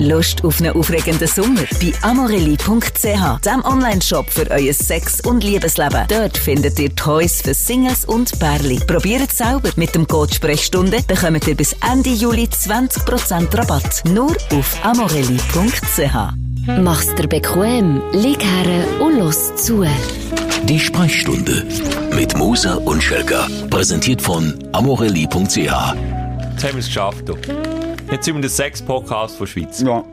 Lust auf einen aufregenden Sommer? Bei amorelli.ch, dem Online-Shop für euer Sex- und Liebesleben. Dort findet ihr Toys für Singles und Pärli. Probiert es selber. Mit dem Code Sprechstunde bekommt ihr bis Ende Juli 20% Rabatt. Nur auf amorelli.ch. Mach's dir bequem, lieg her und los zu. Die Sprechstunde mit Musa und Schelka. Präsentiert von amorelli.ch. Jetzt haben wir es geschafft. Du. Jetzt sind wir der Sex-Podcast von der Schweiz. Ja.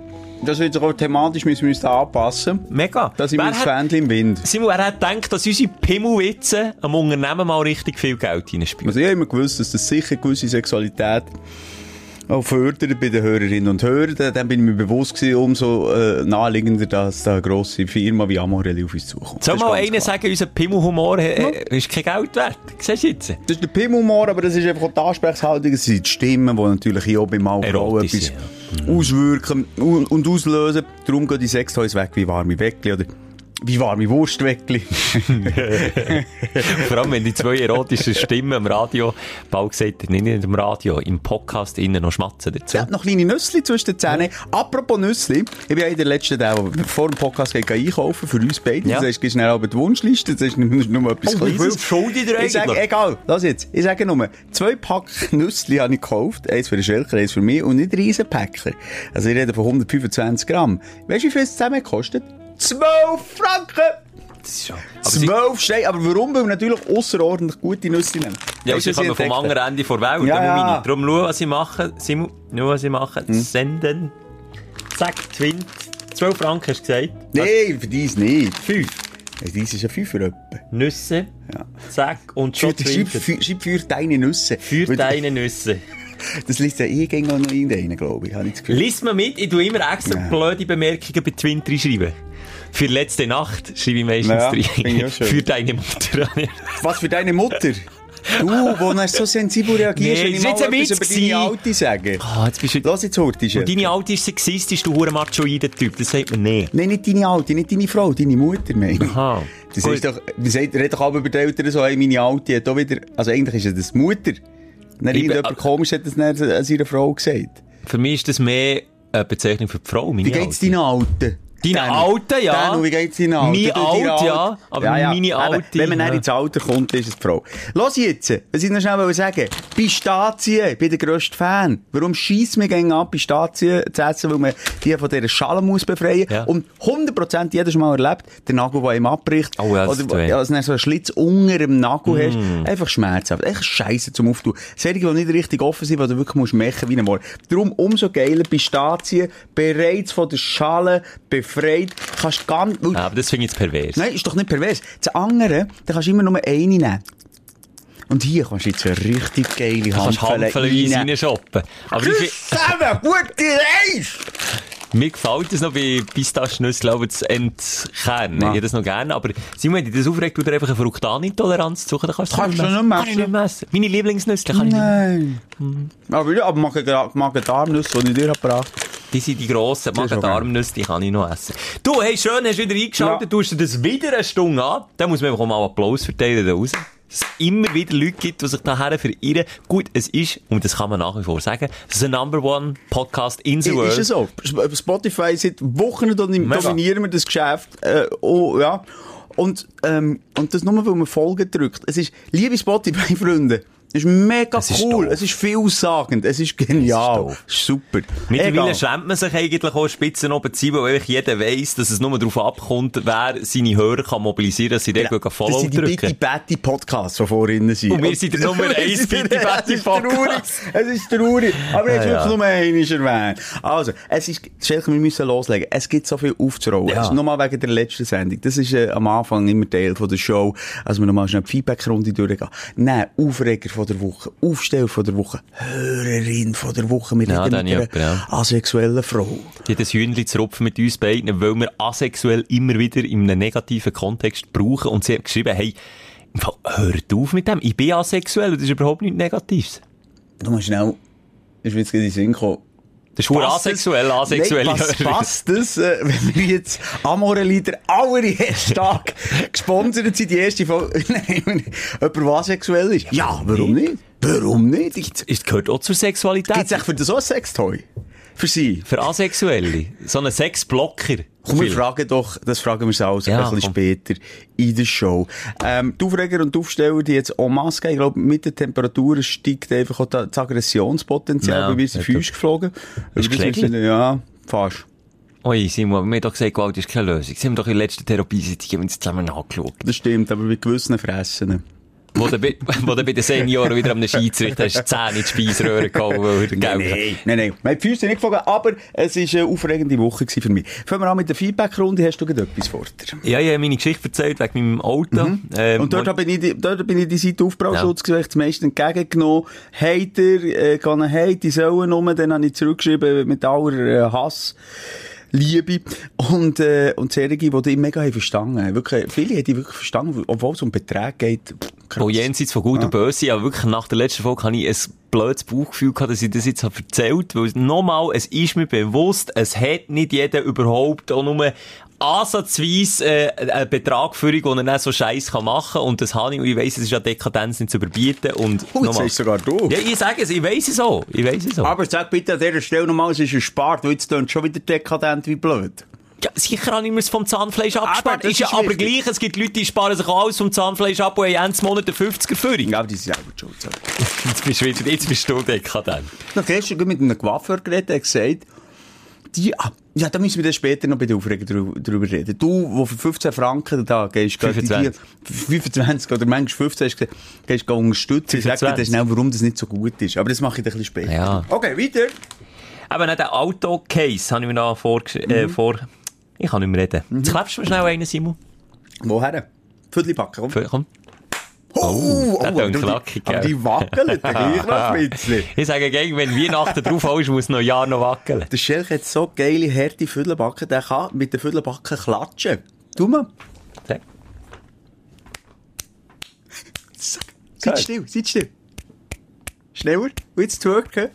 Das wird auch thematisch müssen wir uns da anpassen. Mega. Da sind wir das hat- Fähnchen im Wind. Simon, wer hat gedacht, dass unsere Pimmelwitze am Unternehmen mal richtig viel Geld hineinspielen? Also ich habe immer gewusst, dass das sicher gewisse Sexualität auch fördert bei den Hörerinnen und Hörern. Dann- bin ich mir bewusst gewesen, umso äh, naheliegender, dass da eine grosse Firma wie Amorelli auf uns zukommt. Soll Das mal einer sagen, unser Pimmelhumor äh, ist kein Geld wert? Siehst du jetzt? Das ist der Pimmelhumor, aber das ist einfach auch die Ansprechhaltung. Es sind die Stimmen, die natürlich hier auch beim Erotisch etwas sind, auswirken und, und auslösen. Darum gehen die Sextoys weg wie warme Weckli oder wie warme Wurstweckli. Vor allem, wenn die zwei erotischen Stimmen am Radio, bald gesagt, nicht im Radio, im Podcast innen noch schmatzen dazu. Hat noch kleine Nüssli zwischen den Zähnen. Apropos Nüssli, ich bin ja in der letzten Tag vor dem Podcast gegangen einkaufen für uns beide. Ja. Das heißt, schnell aber die Wunschliste, das ist nur, nur etwas Oh, Kleines. ich sage, egal, lass jetzt. Ich sage nur, zwei Pack Nüssli habe ich gekauft. Eins für den Schelker, eins für mich und nicht riesen. Also ich rede von 125 Gramm. Weißt du, wie viel es zusammen kostet? 12 Franken! Das ist sie, 12 Steine. Aber warum? Weil wir natürlich außerordentlich gute Nüsse nehmen. ja, sie kommen vom anderen Ende der Welt. Ja, ja. Darum schau, was sie machen. Simon, schau, was sie machen. Hm. Senden. Zack, Twint. 12 Franken hast du gesagt. Nein, für dies nicht. Fünf. Ja, Dies ist ja 5 für etwa. Nüsse. Ja. Zack. Und schon Schreib, schreib, für- deine Nüsse. Für Weil deine Nüsse. Das liest ja eh gegen noch irgendeinen, glaube ich. Habe ich das Gefühl. Lies mal mit, ich tue immer extra Ja. blöde Bemerkungen bei Twint schreiben. Für letzte Nacht schreibe ich meistens Ja, schön. Für deine Mutter. Was für deine Mutter? Du, wo du so sensibel reagierst, Nee, wenn ich mal etwas über deine. Alte sage. Ah, jetzt bist du... Lass jetzt Hortisch. Und deine Alte ist sexistisch, du hure machoider Typ. Das sagt man nicht. Nein, nicht deine Alte, nicht deine Frau, deine Mutter, meine. Aha. Das Gut. ist doch, man sagt, redet doch aber über die Eltern so, hey, meine Alte hat auch wieder, also eigentlich ist es das Mutter. Dann irgendjemand komisch hat das dann an seiner Frau gesagt. Für mich ist das mehr eine Bezeichnung für die Frau, meine Wie geht's deinen Alten? Deine Danu. Alten, ja. Danu, wie geht's deinen Alten? Meine Alte, ja, Alte. aber meine Eben, Alte, Wenn man ja. ins Alter kommt, ist es die Frau. Los jetzt, was ich noch schnell sagen Pistazien, ich bin der grösste Fan. Warum schießt mir gegen ab, Pistazien zu essen, weil man die von dieser Schale muss befreien Ja. Und 100% jedes Mal erlebt, der Nagel, der ihm abbricht. Oh ja, Oder ja, dass du so einen Schlitz unter dem Nagel Mm. hast. Einfach schmerzhaft. Echt scheiße zum Auftun. Solche, die nicht richtig offen sind, die du wirklich musst mechen wie ein Moor. Darum umso geiler Pistazien, bereits von der Schale befreit. Kannst ganz, Ja, aber das finde ich jetzt pervers. Nein, ist doch nicht pervers. Das andere, da kannst du immer nur eine nehmen. Und hier kannst du jetzt eine richtig geile kannst Handvoll handvollweise reinnehmen. reinshoppen. Aber ich, Zusammen, gute Reise! mir gefällt es noch bei Pistaschnüsse, glaube ich, zu entkernen. Ja. Ich hätte das noch gerne. Aber Simon, wenn dich das aufregt, du dir einfach eine Fruktanintoleranz suchen, dann kannst du Kannst nicht ich nicht mehr essen. Meine Lieblingsnüsse kann ich nicht. Nein. Aber ja, aber Magen- Magen-Darm-Nüsse, die ich dir gebracht habe. Die sind die grossen. Magen-Darm-Nüsse, die kann ich noch essen. Du, hey, schön, hast du wieder eingeschaltet, Ja. du hast dir das wieder eine Stunde an. Da muss man einfach mal Applaus verteilen da raus. Dass es immer wieder Leute gibt, die sich daher verirren. Gut, es ist, und das kann man nach wie vor sagen, es ist ein Number One Podcast in the world. Ist es so? Sp- Spotify seit Wochen dominieren wir das Geschäft. Äh, oh, ja. Und, ähm, und das nur, weil man Folgen drückt. Es ist, liebe Spotify-Freunde, es ist mega Es ist cool. doof. es ist vielsagend. Es ist genial. Es ist Es ist super. Mittlerweile Egal. schämt man sich eigentlich auch Spitzen oben zu weil einfach jeder weiss, dass es nur darauf abkommt, wer seine Hörer kann mobilisieren kann, dass sie dort Ja, ja, Follow das sind die drücken. Bitty Batty Podcasts, die vorhin sind. Und wir sind der Nummer eins Bitty Batty Es ist traurig. Podcast. Es ist traurig. Aber jetzt Ja, wirklich ja. nur eines erwähnt. Also, es ist, Schelke, wir müssen loslegen. Es gibt so viel aufzurollen. Ja. Also, nochmal wegen der letzten Sendung. Das ist äh, am Anfang immer Teil von der Show. Also, wir nochmal schnell die Feedback-Runde durchgehen. Nein, Aufreger von der Woche. Aufsteller von der Woche. Hörerin von der Woche. Wir Ja, reden mit einer ich jemanden, asexuellen Frau. Die hat ein Hühnchen zu rupfen mit uns beiden, weil wir asexuell immer wieder in einem negativen Kontext brauchen. Und sie hat geschrieben, hey, hört auf mit dem. Ich bin asexuell das ist überhaupt nichts Negatives. Du musst schnell, ist mir jetzt gerade in den Sinn gekommen. Das ist Passt asexuell, es- asexuelle Nein, was passt das, äh, wenn wir jetzt Amore der allererste Tag gesponsert sind, die erste Folge, nein, jemand, der asexuell ist? Ja, warum nicht? Warum nicht? Gibt's Es gehört auch zur Sexualität. echt für das auch ein Sextoy? Für sie. Für Asexuelle. So einen Sexblocker. Komm, wir fragen doch, das fragen wir uns alles Ja, ein bisschen komm. später in der Show. Ähm, die Aufreger und die Aufsteller, die jetzt en masse gehen, ich glaube, mit den Temperaturen steigt einfach auch das Aggressionspotenzial, Ja, weil wir sind. Füße geflogen. Ist müssen- Ja, fast. Ui, Simon, wir haben doch gesagt, Gewalt ist keine Lösung. Sie haben doch in der letzten Therapiesitzung zusammen angeschaut. Das stimmt, aber bei gewissen Fressen. Wo du, bei- wo du bei den Senioren wieder am Schiedsrichter hast, die Zähne in die Speiseröhre gehauen, weil er Geld Nein, nein, nein. Wir haben die Füße sind nicht geflogen, aber es war eine aufregende Woche gewesen für mich. Fangen wir an mit der Feedback-Runde. Hast du etwas vor dir? Ja, ich habe meine Geschichte erzählt wegen meinem Auto. Ähm, Und dort bin ich, die- dort bin ich die Seite Aufbrauschutz ja. das meiste entgegengenommen. Hater, äh, gehen hate, die sollen um, dann habe ich zurückgeschrieben mit aller äh, Hass. Liebe. Und, äh, und Serien, die die mega haben verstanden. Wirklich, viele haben die wirklich verstanden, obwohl es um Beträge geht. Krass. Wo jenseits von Gut und Böse, aber wirklich nach der letzten Folge habe ich ein blödes Bauchgefühl gehabt, dass ich das jetzt habe erzählt, weil nochmal, es ist mir bewusst, es hat nicht jeder überhaupt auch nur ansatzweise äh, einen Betrag für den er dann so Scheiß kann machen und das habe ich, und ich weiss, es ist ja Dekadenz nicht zu überbieten und Oh, jetzt sagst sogar du. Ja, ich sage es, ich weiss es auch, ich weiss es auch. Aber sag bitte an dieser Stelle nochmal, es ist ein Spart, weil jetzt schon wieder dekadent wie blöd. Ja, sicher habe ich mir es vom Zahnfleisch abgespart. das ist ja ist aber wichtig. gleich, es gibt Leute, die sparen sich alles vom Zahnfleisch ab und haben jeden Monat einen 50er Führung. Ja, aber die sind selber schuld. so. Jetzt bist du wieder, jetzt bist du dekadent. Ich habe gestern mit einem Coiffeur geredet, hat gesagt, die, ah, ja, da müssen wir dann später noch bei den Aufreger drü- drüber reden. Du, wo für 15 Franken da gehst, geh- 25. Die, 25 oder manchmal 15 hast, du gehst geh unterstützen. Ich sag dir 25. dann schnell, warum das nicht so gut ist. Aber das mache ich dann ein bisschen später. Ja. Okay, weiter. Aber nicht den Auto-Case habe ich mir noch vor, äh, vor, ich kann nicht mehr reden. Jetzt klebst du mir schnell einen, Simon. Woher? Viertel packen, komm. Komm. Oh, aber tönt die- knackig, Aber gell? die wackelt dann gleich noch ein bisschen. Ich sage gegen, wenn Weihnachten drauf ist, muss noch ein Jahr noch wackeln. Der Schelk hat so geile, harte Viertelbacken, der kann mit den Viertelbacken klatschen. Tu mal. Sag. Seid still, seid still. Schneller. Und jetzt twerken.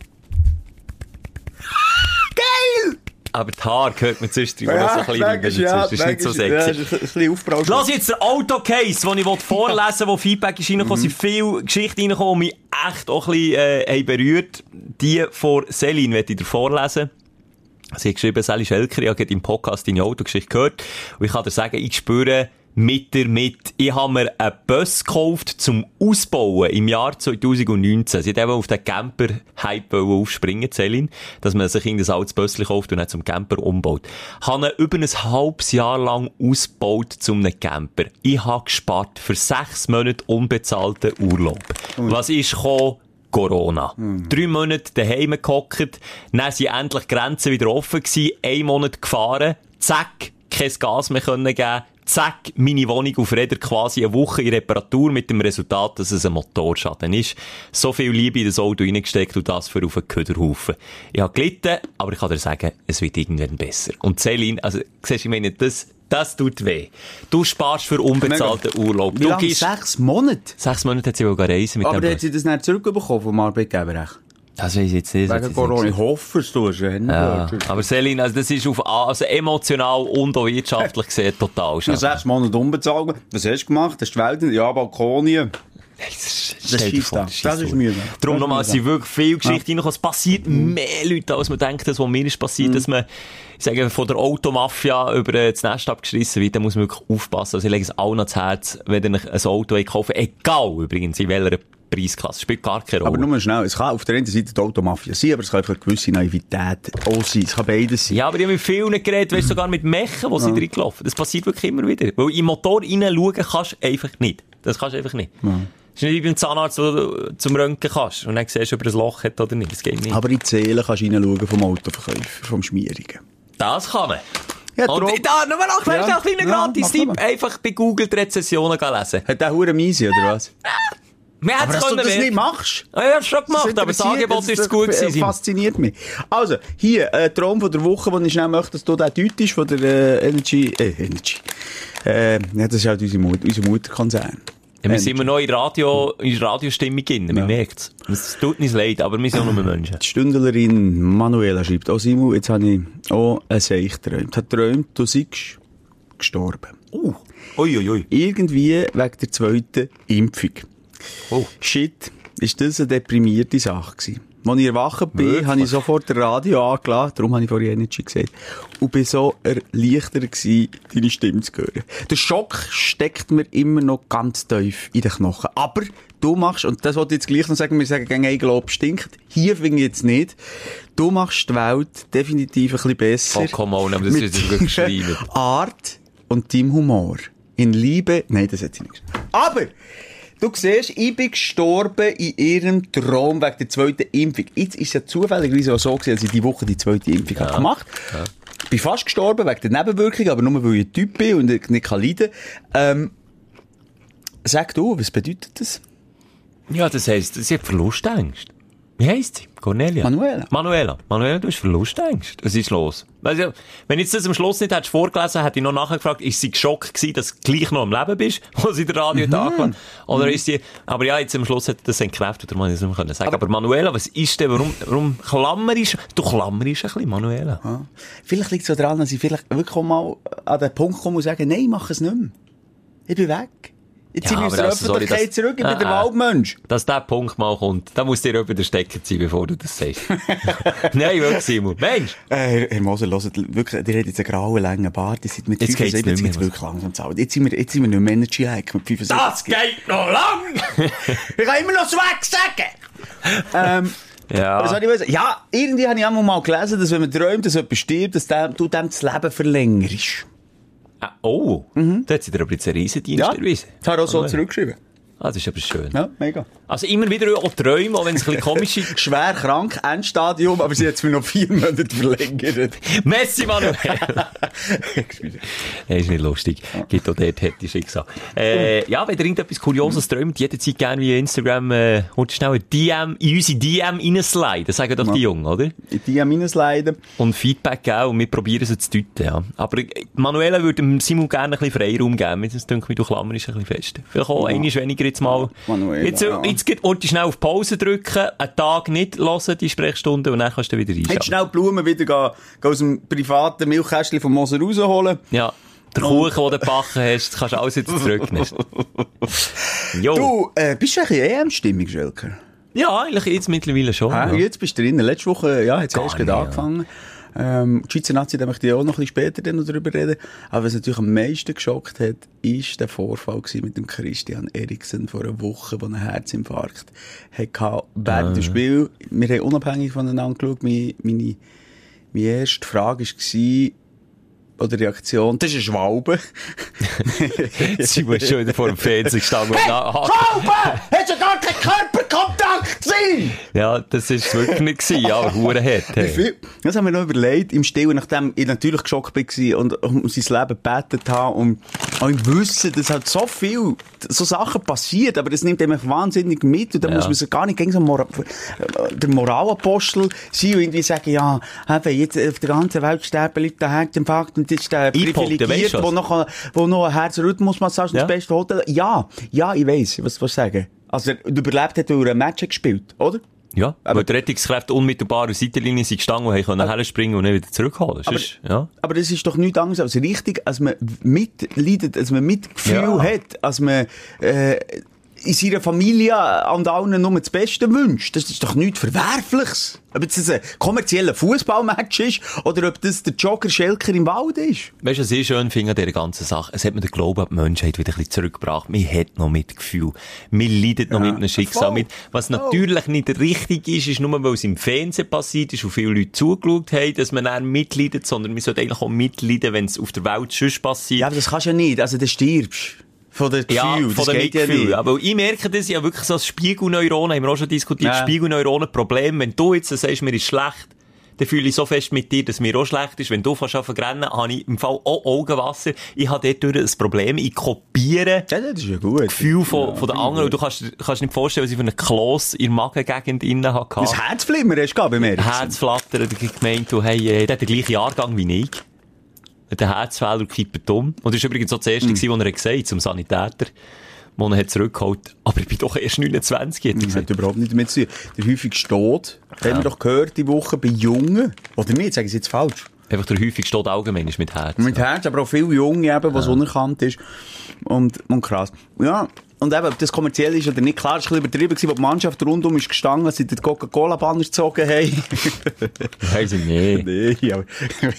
Geil! Aber die Haare gehört mir sonst drüber, ja, so ein bisschen manchmal, rein. ja, Das ist nicht so ja, sexy. das ist ein bisschen Aufbrausch. Lass jetzt den Autocase, den ich vorlesen wo Feedback ist reingekommen, sind viele Geschichten reingekommen, die mich echt auch ein bisschen, äh, berührt. Die von Celine werde ich dir vorlesen. Sie hat geschrieben, Sally Schelker, ich habe im Podcast deine Autogeschichte gehört. Und ich kann dir sagen, ich spüre mit dir mit. Ich habe mir einen Bus gekauft zum Ausbauen im Jahr 2019. Sie hat eben auf den Camper-Hype aufspringen, Celine, dass man sich irgendein altes Bösschen kauft und dann zum Camper umbaut. Habe ihn über ein halbes Jahr lang ausgebaut zum einem Camper. Ich habe gespart für sechs Monate unbezahlten Urlaub. Was ist gekommen? Corona. Drei Monate daheim gehockt, dann sind endlich Grenzen wieder offen gewesen, ein Monat gefahren, zack, kein Gas mehr können geben, zack, meine Wohnung auf Räder quasi eine Woche in Reparatur mit dem Resultat, dass es ein Motorschaden ist. So viel Liebe in das Auto reingesteckt und das für auf einen Köderhaufen. Ich habe gelitten, aber ich kann dir sagen, es wird irgendwann besser. Und Celine, also, siehst du, ich meine, das, das tut weh. Du sparst für unbezahlten Urlaub. Wie Du lange? Sechs Monate? sechs Monate hat sie wohl reisen mit Aber dem hat sie das nicht zurückbekommen vom Arbeitgeber? echt? Das weiß ich jetzt nicht. Wegen Corona. Ich hoffe es, du hast ja aber Celine, also das ist auf, also emotional und auch wirtschaftlich gesehen total schade. sechs Monate unbezahlt. Was hast du gemacht? Hast du die Welt? Ja, Balkonien. Das schießt da. Das ist müde. Darum nochmal, es sind wirklich viele Geschichten reingekommen. Es passiert mehr Leute, als man denkt, das, was mir ist passiert, dass man, ich sage, von der Automafia über äh, das Nest abgeschissen wird, da muss man wirklich aufpassen. Also ich lege es allen ans Herz, wenn ihr ein Auto kaufen egal übrigens, in welcher Preisklasse, spielt gar keine Rolle. Aber nur schnell, es kann auf der einen Seite die Automafia sein, aber es kann einfach eine gewisse Naivität auch sein. Es kann beides sein. Ja, aber ich habe mit vielen geredet, weißt, sogar mit Mechen, wo sie reingelaufen Das passiert wirklich immer wieder. Weil den Motor reinschauen kannst du einfach nicht. Das kannst du einfach nicht. Ist nicht wie beim Zahnarzt, wo du zum Röntgen kannst und dann siehst ob er ein Loch hat oder nicht. Das geht nicht. Aber in die Seele kannst du reinschauen vom Autoverkäufer, vom Schmierigen. Das kann man. Ja, und darum- da, nur noch, Ja, ja, ein kleiner ja, Gratis-Tipp. Einfach bei Google die Rezessionen gehen lesen. Hat der Hure Miese, oder was? Wir Aber dass es du das nicht machst. Ja, ich hab's schon gemacht, aber das Angebot ist das gut äh, gewesen. Simon. fasziniert mich. Also, hier, äh, Traum von der Woche, den ich schnell möchte, dass du den deutest, von der äh, Energy, äh, Energy. Äh, ja, das ist halt unsere, Mut unser Mutterkonzern. Ja, wir sind immer noch in, Radio, in Radiostimmung drin, man Ja. merkt's. Es tut uns leid, aber wir sind auch nur Menschen. Die Stündlerin Manuela schreibt, oh Simon, jetzt habe ich auch ein Seich geträumt. Hat geträumt, du seist gestorben. Uh, ui, ui, ui. Irgendwie wegen der zweiten Impfung. Oh. Shit, ist das eine deprimierte Sache gewesen? Als ich erwacht bin, Wirklich? habe ich sofort das Radio angelassen, darum habe ich vorhin Energy gesagt, und bin so erleichtert gewesen, deine Stimme zu hören. Der Schock steckt mir immer noch ganz tief in den Knochen. Aber du machst, und das wollte ich jetzt gleich noch sagen, wir sagen gegen ein Glob stinkt, hier finde ich jetzt nicht, du machst die Welt definitiv ein bisschen besser. Oh, come on, aber das ist wirklich. Art und deinem Humor. In Liebe, nein, das hat sie nicht gesagt. Aber, du siehst, ich bin gestorben in ihrem Traum wegen der zweiten Impfung. Jetzt ist es ja zufälligerweise auch so gewesen, als ich die Woche die zweite Impfung habe gemacht Ich bin fast gestorben wegen der Nebenwirkungen, aber nur weil ich ein Typ bin und ich nicht kann leiden ähm, Sag du, was bedeutet das? Ja, das heisst, sie hat Verlustängst. Wie heisst sie? Cornelia? Manuela. Manuela. Manuela, du hast Verlustängst. Was ist los? Also, wenn jetzt das am Schluss nicht hättest vorgelesen, hätte ich noch nachher gefragt, ist sie geschockt gewesen, dass du gleich noch am Leben bist, wo sie der Radio Mhm. war? Oder ist sie, aber ja, jetzt am Schluss hat das entkräftet, hätte ich es nicht mehr sagen. Aber, Manuela, was ist denn, warum, warum klammerst du klammerst ein bisschen, Manuela? Ja. Vielleicht liegt es so daran, dass ich vielleicht wirklich mal an den Punkt komme und sage, nein, ich mache es nicht mehr. Ich bin weg. Jetzt Ja, sind wir aus aber der also, sorry, Öffentlichkeit das- zurück, ich bin Äh, der äh. Waldmensch. Dass der Punkt mal kommt, da muss dir über den Stecker ziehen, bevor du das sagst. Nein, wirklich, Simon. Mensch! Äh, Herr, Herr Moser, hört, wirklich, ihr habt jetzt einen grauen, langen Bart, ihr seid mit Jetzt geht's 75, nicht jetzt geht's wirklich langsam zu. Jetzt sind wir, jetzt sind wir nicht mehr Energy-like mit 75. Das geht noch lang! Ich kann immer noch Swag sagen! ähm, Ja. was soll ich? Ja, irgendwie habe ich einmal mal gelesen, dass wenn man träumt, dass jemand stirbt, dass der, du dem das Leben verlängerst. Ah, oh, da hat sie dir aber jetzt einen Riesendienst Ja, erwiesen. das habe ich auch so zurückgeschrieben. Ah, das ist aber schön. Ja, mega. Also immer wieder auch Träume, auch wenn es ein bisschen komisch ist. Schwer krank, Endstadium, aber sie hat es mir noch vier Monate verlängert. Messi, Manuel! Nein, ist nicht lustig. Gibt auch dort hätte Schicksal. Äh, ja, wenn ihr irgendetwas Kurioses träumt, jederzeit gerne via Instagram, äh, und schnell ein DM, in unsere DM reinsliden. Das sagen doch die Jungen, oder? In die meines Leiden. Und Feedback geben und wir probieren es zu deuten, ja. Aber äh, Manuela würde Simon gerne ein bisschen Freiraum geben. Das denke ich, du klammerst ein bisschen fest. Vielleicht auch einmal weniger jetzt mal. Manuela, jetzt, äh, jetzt geht, und schnell auf Pause drücken, einen Tag nicht hören, die Sprechstunde, und dann kannst du wieder Jetzt reinschauen. schnell die Blumen wieder gehen, gehen aus dem privaten Milchkästchen vom Moser rausholen. Ja. Der Kuchen, den du gebacken hast, kannst du alles jetzt zurücknehmen. jo. Du, äh, bist du eigentlich EM-Stimmung, Schelker? Ja, eigentlich jetzt mittlerweile schon. Ah, ja. Jetzt bist du drin. Letzte Woche, ja, Gar erst nicht, gerade ja. Ähm, die Schweizer Nazi, da möchte ich auch noch ein bisschen später dann noch drüber reden. Aber was natürlich am meisten geschockt hat, ist der Vorfall mit dem Christian Eriksen vor einer Woche, wo ein Herzinfarkt hatte während dem Spiel. Wir haben unabhängig voneinander geschaut. Meine, meine, meine erste Frage war, oder Reaktion, das ist ein Schwalbe. Simon ist schon wieder vor dem Fernseher gestanden. und na- Schwalbe! Hast du gar keinen Körperkontakt gesehen? Ja, das ist wirklich nicht gewesen, ja, aber Huren hat. Hey. Das haben wir noch überlegt, im Stillen, nachdem ich natürlich geschockt war und um sein Leben gebetet habe und auch im Wissen, dass halt so viel, so Sachen passiert, aber das nimmt einem wahnsinnig mit und da Ja. muss man sich gar nicht gegen so Mora der Moralapostel sein und irgendwie sagen, ja, eben, jetzt auf der ganzen Welt sterben Leute an Herzinfarkt und das ist der privilegiert, du was? noch, wo noch eine Herzrhythmusmassage Ja. ins beste Hotel, ja, ja, ich weiss, was, was sagen. Also, er überlebt hat, weil er ein Match gespielt, oder? Ja, Aber- weil die Rettungskräfte unmittelbar an Seitenlinie sind gestanden und können springen und nicht wieder zurückholen. Aber- Sonst, ja. Aber das ist doch nichts anderes als richtig, als man mitleidet, als man Mitgefühl Ja. hat, als man äh, in seiner Familie und allen nur das Beste wünscht. Das ist doch nichts Verwerfliches. Ob das ein kommerzieller Fußballmatch ist oder ob das der Jogger-Schelker im Wald ist. Weißt du, was ich schön finde an dieser ganzen Sache? Es hat mir den Glauben an die Menschheit wieder ein bisschen zurückgebracht. Man hat noch Mitgefühl. Man leidet noch mit einem Schicksal voll. mit. Was natürlich nicht richtig ist, ist nur, weil es im Fernsehen passiert ist und viele Leute zugeschaut haben, dass man dann mitleidet, sondern man sollte eigentlich auch mitleiden, wenn es auf der Welt sonst passiert. Ja, aber das kannst du ja nicht. Also, du stirbst. Von den Gefühl. Ja, das von dem geht ja nicht. Aber ich merke das ja wirklich so als Spiegelneuronen, haben wir auch schon diskutiert, Ja. Spiegelneuronen-Problem. Wenn du jetzt sagst, mir ist schlecht, dann fühle ich so fest mit dir, dass mir auch schlecht ist. Wenn du fast anfangen zu rennen, habe ich im Fall auch Augenwasser. Ich habe dort ein Problem. Ich kopiere Ja, das ist ja gut. Gefühl von, Ja, von den ich anderen. Und du kannst, kannst nicht vorstellen, was ich für einen Kloss in der Magengegend innen hatte. Das Herzflimmer hast du beim Eriksen. Herzflattern, hat gemeint, du, hey, äh, der hat den gleichen Jahrgang wie ich. Der Herzfehler kippt um. Und das war übrigens auch das erste, mm. was er gesagt hat, zum Sanitäter. Wo er hat zurückgeholt. Aber ich bin doch erst 29, hat er Das hat überhaupt nicht damit zu tun. Der häufigste Tod, haben wir doch gehört, die Woche bei Jungen. Oder nicht, sagen Sie jetzt falsch. Einfach der häufigste Tod allgemein ist mit Herz. Mit Herz, aber auch viele Junge eben, was unerkannt ist. Und, und krass. Ja, Und eben, ob das kommerziell ist oder nicht, klar, ist ein bisschen übertrieben gewesen, wo die Mannschaft rundum ist gestanden, sie den Coca-Cola-Banner gezogen haben. Weiss ich nicht. nee, aber...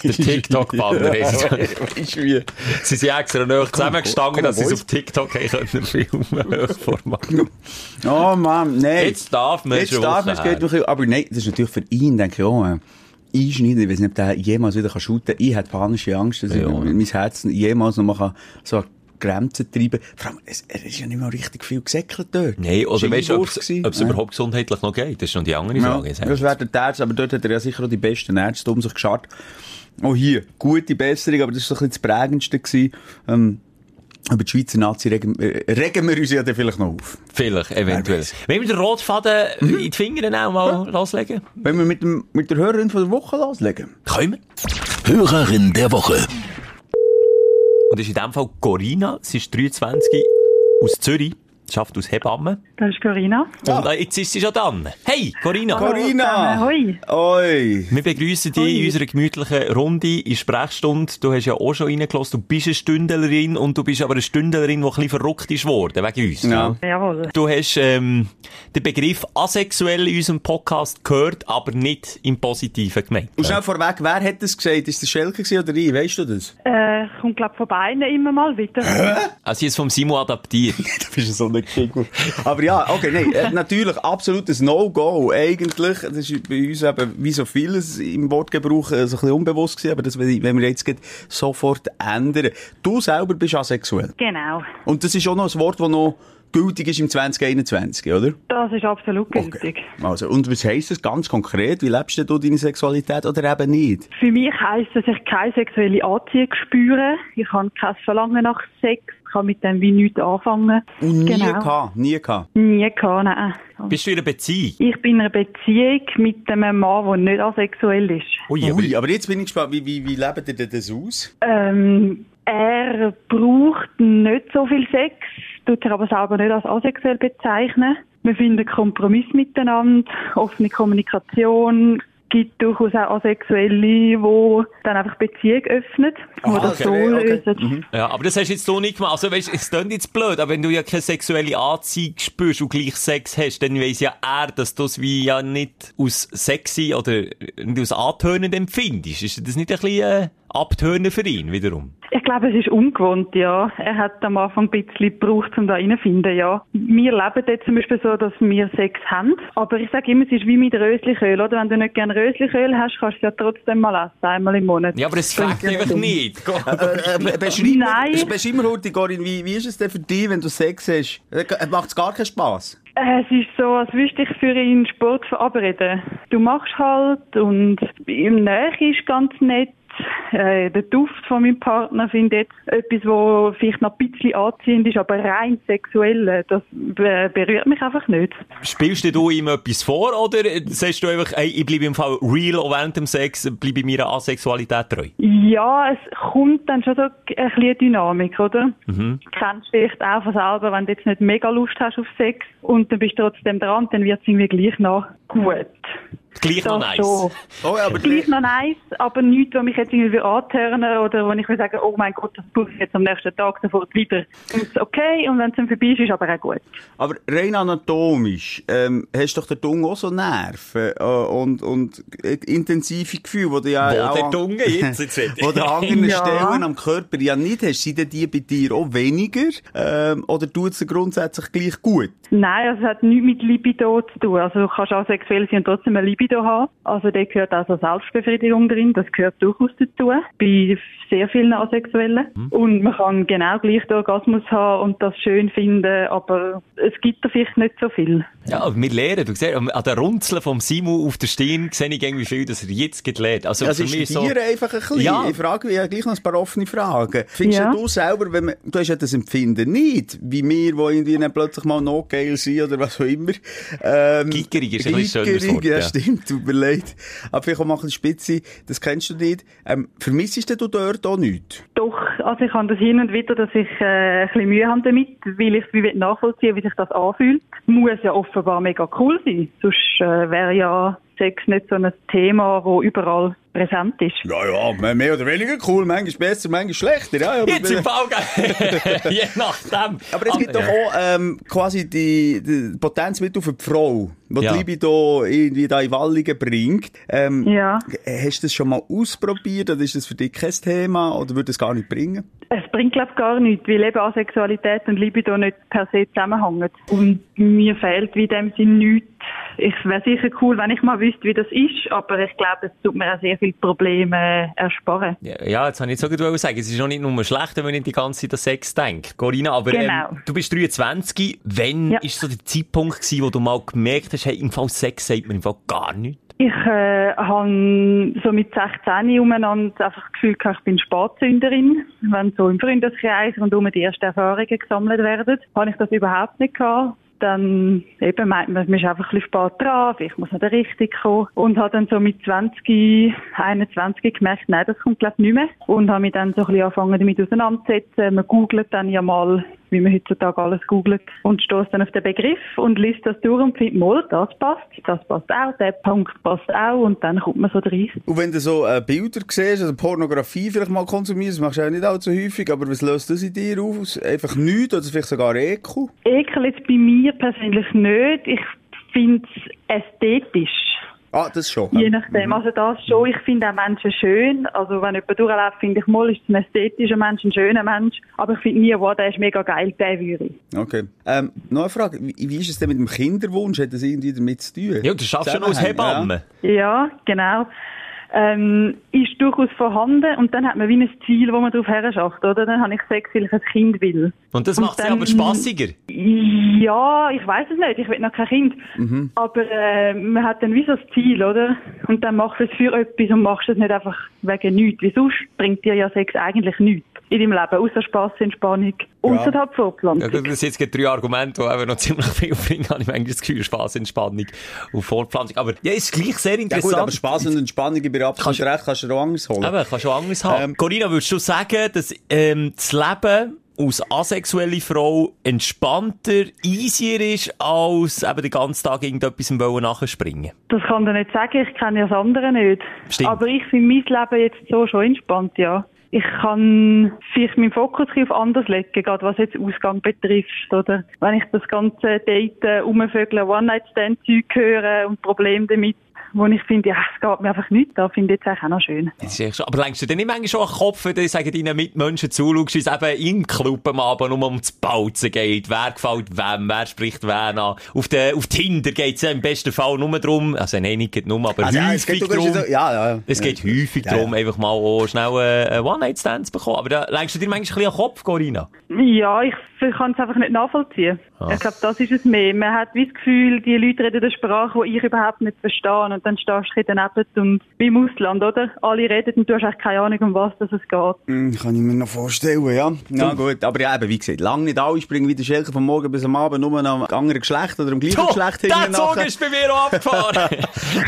Der TikTok-Banner ist du wie? Sie sind extra noch zusammengestanden, komm, dass sie es auf TikTok haben können filmen Hochformat. Oh Mann, nein. Jetzt darf man Jetzt schon darf man, es geht noch ein bisschen, aber nein, das ist natürlich für ihn, denke ich auch, äh, einschneiden, ich weiß nicht, ob der jemals wieder shooten kann. Ich hätte panische Angst, dass Ja. ich mein Herz jemals noch mal so Grenzen treiben Vor allem, es, er ist ja nicht mal richtig viel gesäckelt dort. Nein, oder weißt du, ob es Ja. überhaupt gesundheitlich noch geht? Das ist noch die andere Ja, Frage. jetzt. das wäre der Ärzte, aber dort hat er ja sicher auch die besten Ärzte um sich geschart. Auch hier, gute Besserung, aber das war so ein bisschen das Prägendste gewesen. Ähm, über die Schweizer Nazi regen, äh, regen wir uns ja dann vielleicht noch auf. Vielleicht, eventuell. Wenn wir den Rotfaden Mhm. in die Finger auch mal loslegen? Wenn wir mit, dem, mit der Hörerin von der Woche loslegen. Können wir? Hörerin der Woche. Und das ist in dem Fall Corinna. Sie ist 23 aus Zürich. Schafft aus Hebamme. Das ist Corinna. Und äh, jetzt ist sie schon dran. Hey, Corinna. Corinna! Hoi. Oi! Wir begrüßen dich in unserer gemütlichen Runde in Sprechstunde. Du hast ja auch schon reingelassen. Du bist eine Stündlerin und du bist aber eine Stündlerin, die ein bisschen verrückt ist worden, wegen uns. Ja. Jawohl. Du hast ähm, den Begriff asexuell in unserem Podcast gehört, aber nicht im Positiven gemeint. Und schnell vorweg, wer hat das gesagt? Ist das Schelke oder ich? Weißt du das? Äh, kommt, glaub von beiden immer mal wieder. Also sie ist vom Simo adaptiert. Du bist so ein Kegel. Aber ja, okay, nein, äh, natürlich absolutes No-Go. Eigentlich, das ist bei uns eben wie so vieles im Wortgebrauch äh, so ein bisschen unbewusst gewesen, aber das wenn wir jetzt sofort ändern. Du selber bist asexuell. Genau. Und das ist auch noch ein Wort, das noch gültig ist im 2021, oder? Das ist absolut gültig. Also, und was heisst das ganz konkret? Wie lebst du deine Sexualität oder eben nicht? Für mich heisst das, ich keine sexuelle Anziehung spüre. Ich habe kein Verlangen nach Sex. Ich kann mit dem wie nichts anfangen. Und nie genau. gehabt, nie gehabt. Nie gehabt, nein. Bist du in einer Beziehung? Ich bin in einer Beziehung mit einem Mann, der nicht asexuell ist. Ui, aber aber jetzt bin ich gespannt, wie, wie, wie lebt ihr denn das aus? Ähm, er braucht nicht so viel Sex, tut sich aber selber nicht als asexuell bezeichnen. Wir finden Kompromiss miteinander, offene Kommunikation. Es gibt durchaus auch Asexuelle, die dann einfach Beziehung öffnen, die das so okay, okay. lösen. Ja, aber das hast du jetzt so nicht gemacht. Also, weißt, es klingt jetzt blöd, aber wenn du ja keine sexuelle Anziehung spürst und gleich Sex hast, dann weiss ja er, dass du es wie ja nicht aus sexy oder nicht aus antönend empfindest. Ist das nicht ein bisschen äh, abtönen für ihn wiederum? Ich glaube, es ist ungewohnt, ja. Er hat am Anfang ein bisschen gebraucht, um da reinzufinden, ja. Wir leben jetzt zum Beispiel so, dass wir Sex haben. Aber ich sage immer, es ist wie mit Röslichöl, oder? Wenn du nicht gerne Röslichöl hast, kannst du es ja trotzdem mal essen, einmal im Monat. Ja, aber es fängt einfach nicht. Äh, äh, beschreib Nein. mir, beschreib mir heute, Corinne, wie, wie ist es denn für dich, wenn du Sex hast? Äh, Macht es gar keinen Spass? Es ist so, als wüsste ich für ihn Sport verabreden. Du machst halt und im Nähe ist ganz nett. Äh, der Duft von meinem Partner finde ich jetzt etwas, wo vielleicht noch ein bisschen anziehend ist, aber rein sexuell, äh, das be berührt mich einfach nicht. Spielst du ihm etwas vor oder sagst du einfach, ey, ich bleibe im Fall real auch während dem Sex, bleibe meiner Asexualität treu? Ja, es kommt dann schon so ein bisschen Dynamik, oder? Du kennst vielleicht auch von selber, wenn du jetzt nicht mega Lust hast auf Sex und dann bist du trotzdem dran, dann wird es irgendwie gleich noch gut. Gleich noch nice. Oh, ja, aber Gleich noch nice, aber nichts, was mich jetzt irgendwie antören oder wo ich will sagen, oh mein Gott, das tue ich jetzt am nächsten Tag sofort wieder. Und es okay, und wenn es dann vorbei ist, ist aber auch gut. Aber rein anatomisch, ähm, hast doch der Dung auch so Nerven äh, und, und intensive Gefühle, die du ja Wo auch der an- Dunge jetzt? jetzt wo du an anderen Ja. Stellen am Körper ja nicht hast. Sind denn die bei dir auch weniger? Ähm, oder tut es grundsätzlich gleich gut? Nein, also es hat nichts mit Libido zu tun. Also du kannst auch sexuell sein und trotzdem eine Libido haben. Also da gehört auch so Selbstbefriedigung drin. Das gehört durchaus dazu. Bei sehr vielen Asexuellen. Und man kann genau gleich den Orgasmus haben und das schön finden, aber es gibt da vielleicht nicht so viel. Ja, wir lernen. Du siehst, an den Runzeln vom Simu auf der Stirn sehe ich irgendwie viel, dass er jetzt gelernt. Also Das für ist mich dir einfach ein bisschen. Ja. Ich frage mich ja gleich noch ein paar offene Fragen. Findest Ja. du selber, wenn man, du hast ja das Empfinden nicht, wie wir, die irgendwie dann plötzlich mal noch geil sind oder was auch immer. Ähm, Gickerig ist ein bisschen Gickerig, Wort, ja, ja. Stimmt, tut mir leid. Aber vielleicht auch mal ein spitze, das kennst du nicht. Ähm, vermissest du dort auch nichts? Doch, also ich habe das hin und wieder, dass ich äh, ein bisschen Mühe habe damit, weil ich wie nachvollziehen wie sich das anfühlt. Muss ja offenbar mega cool sein. Sonst äh, wäre ja Sex nicht so ein Thema, das überall präsent ist. Ja, ja, mehr- oder weniger cool, manchmal besser, manchmal schlechter. Ja, ja, Jetzt im Fall? Je nachdem. Aber es gibt doch auch ähm, quasi die, die Potenzmittel für die Frau, die Ja. die Libido irgendwie da in Wallungen bringt. Ähm, Ja. Hast du das schon mal ausprobiert oder ist das für dich kein Thema oder würde das gar nicht bringen? Es bringt, glaube ich, gar nichts, weil eben Asexualität und Libido nicht per se zusammenhängen. Und mir fehlt wie in dem Sinn nichts. Ich wäre sicher cool, wenn ich mal wüsste, wie das ist, aber ich glaube, es tut mir auch sehr viele Probleme ersparen. Ja, ja, jetzt habe ich so gut sagen. Es ist noch nicht nur schlecht, wenn man nicht die ganze Zeit an Sex denkt. Corinna, aber Genau. ähm, du bist 23. Wann Ja. ist so der Zeitpunkt gewesen, wo du mal gemerkt hast, hey, im Fall Sex sagt man im Fall gar nichts? Ich äh, habe so mit 16 umeinander einfach das Gefühl gehabt, ich bin Spatzünderin. Wenn so im Freundeskreis rundum die ersten Erfahrungen gesammelt werden, habe ich das überhaupt nicht gehabt. Dann eben meint man, man ist einfach ein bisschen spät dran, vielleicht muss man da richtig kommen. Und habe dann so mit 20, 21 gemerkt, nein, das kommt glaube ich nicht mehr. Und habe mich dann so ein bisschen angefangen damit auseinanderzusetzen. Man googelt dann ja mal, wie man heutzutage alles googelt und stößt dann auf den Begriff und liest das durch und findet, mal, das passt, das passt auch, der Punkt passt auch und dann kommt man so rein. Und wenn du so äh, Bilder siehst, also Pornografie vielleicht mal konsumierst, das machst du auch nicht allzu häufig, aber was löst das in dir aus? Einfach nichts oder vielleicht sogar Ekel? Ekel jetzt bei mir persönlich nicht. Ich finde es ästhetisch. Ah, das schon. Je nachdem. Also das schon. Ich finde auch Menschen schön. Also wenn jemand durchläuft, finde ich mal, ist es ein ästhetischer Mensch, ein schöner Mensch. Aber ich finde nie, wow, der ist mega geil, der würde ich. Okay. Ähm, noch eine Frage. Wie, wie ist es denn mit dem Kinderwunsch? Hat das irgendwie damit zu tun? Ja, du schaffst ja noch als Hebamme. Ja, genau. Ähm, ist durchaus vorhanden und dann hat man wie ein Ziel, wo man drauf her schafft, oder? Dann habe ich Sex, weil ich ein Kind will. Und das macht es aber spassiger. Ja, ich weiß es nicht. Ich will noch kein Kind. Aber äh, man hat dann wie so das Ziel, oder? Und dann machst du es für etwas und machst es nicht einfach wegen nichts. Wie sonst bringt dir ja Sex eigentlich nichts in deinem Leben, außer Spass, Entspannung, außerhalb Ja, Fortpflanzung. gut, das sind jetzt gerade drei Argumente, die eben noch ziemlich viel bringen, habe ich manchmal das Gefühl, Spaß, Entspannung und Fortpflanzung. Aber ja, ist gleich sehr Ja interessant. gut, aber Spass und Entspannung bei absolut recht kannst du auch anders holen. Eben, kannst du auch Angst haben. Ähm, Corinna, würdest du sagen, dass ähm, das Leben als asexuelle Frau entspannter, easier ist, als eben den ganzen Tag irgendetwas wollen nachspringen? Das kann ich nicht sagen, ich kenne ja das andere nicht. Stimmt. Aber ich finde mein Leben jetzt so schon entspannt, ja. Ich kann vielleicht meinen Fokus auf anders legen, gerade was jetzt Ausgang betrifft, oder? Wenn ich das ganze Daten, Umvögeln, One-Night-Stand-Zeug höre und Probleme damit, wo ich finde, ja, es geht mir einfach nicht, da finde ich jetzt eigentlich auch noch schön. Das ist echt schon, aber lenkst du dir nicht manchmal schon an den Kopf, wenn du sagen, deinen Mitmenschen zuschaust, wie es eben im Club am Abend um das Bautzen geht? Wer gefällt wem? Wer spricht wen an? Auf, der, auf Tinder geht es ja im besten Fall nur darum, also nein, nicht nur, aber Also, ja, es häufig geht, du darum. kannst ja, ja, ja. Es geht ja. häufig Ja, darum, ja. einfach mal auch schnell äh, einen One-Night-Stand zu bekommen. Aber da lenkst du dir manchmal ein bisschen an den Kopf, Corinna. Ja, ich kann es einfach nicht nachvollziehen. Ich glaube, das ist es mehr. Man hat wie das Gefühl, die Leute reden eine Sprache, die ich überhaupt nicht verstehe. Und dann stehst du bisschen daneben und wie im Ausland, oder? Alle reden und du hast eigentlich keine Ahnung, um was das es geht. Hm, Kann ich mir noch vorstellen, ja. Ja, gut. Aber ja, eben, wie gesagt, lange nicht alle springen wie der Schelke vom Morgen bis am Abend nur am anderen Geschlecht oder am gleichen Geschlecht der hinten Zug ist bei mir auch abgefahren.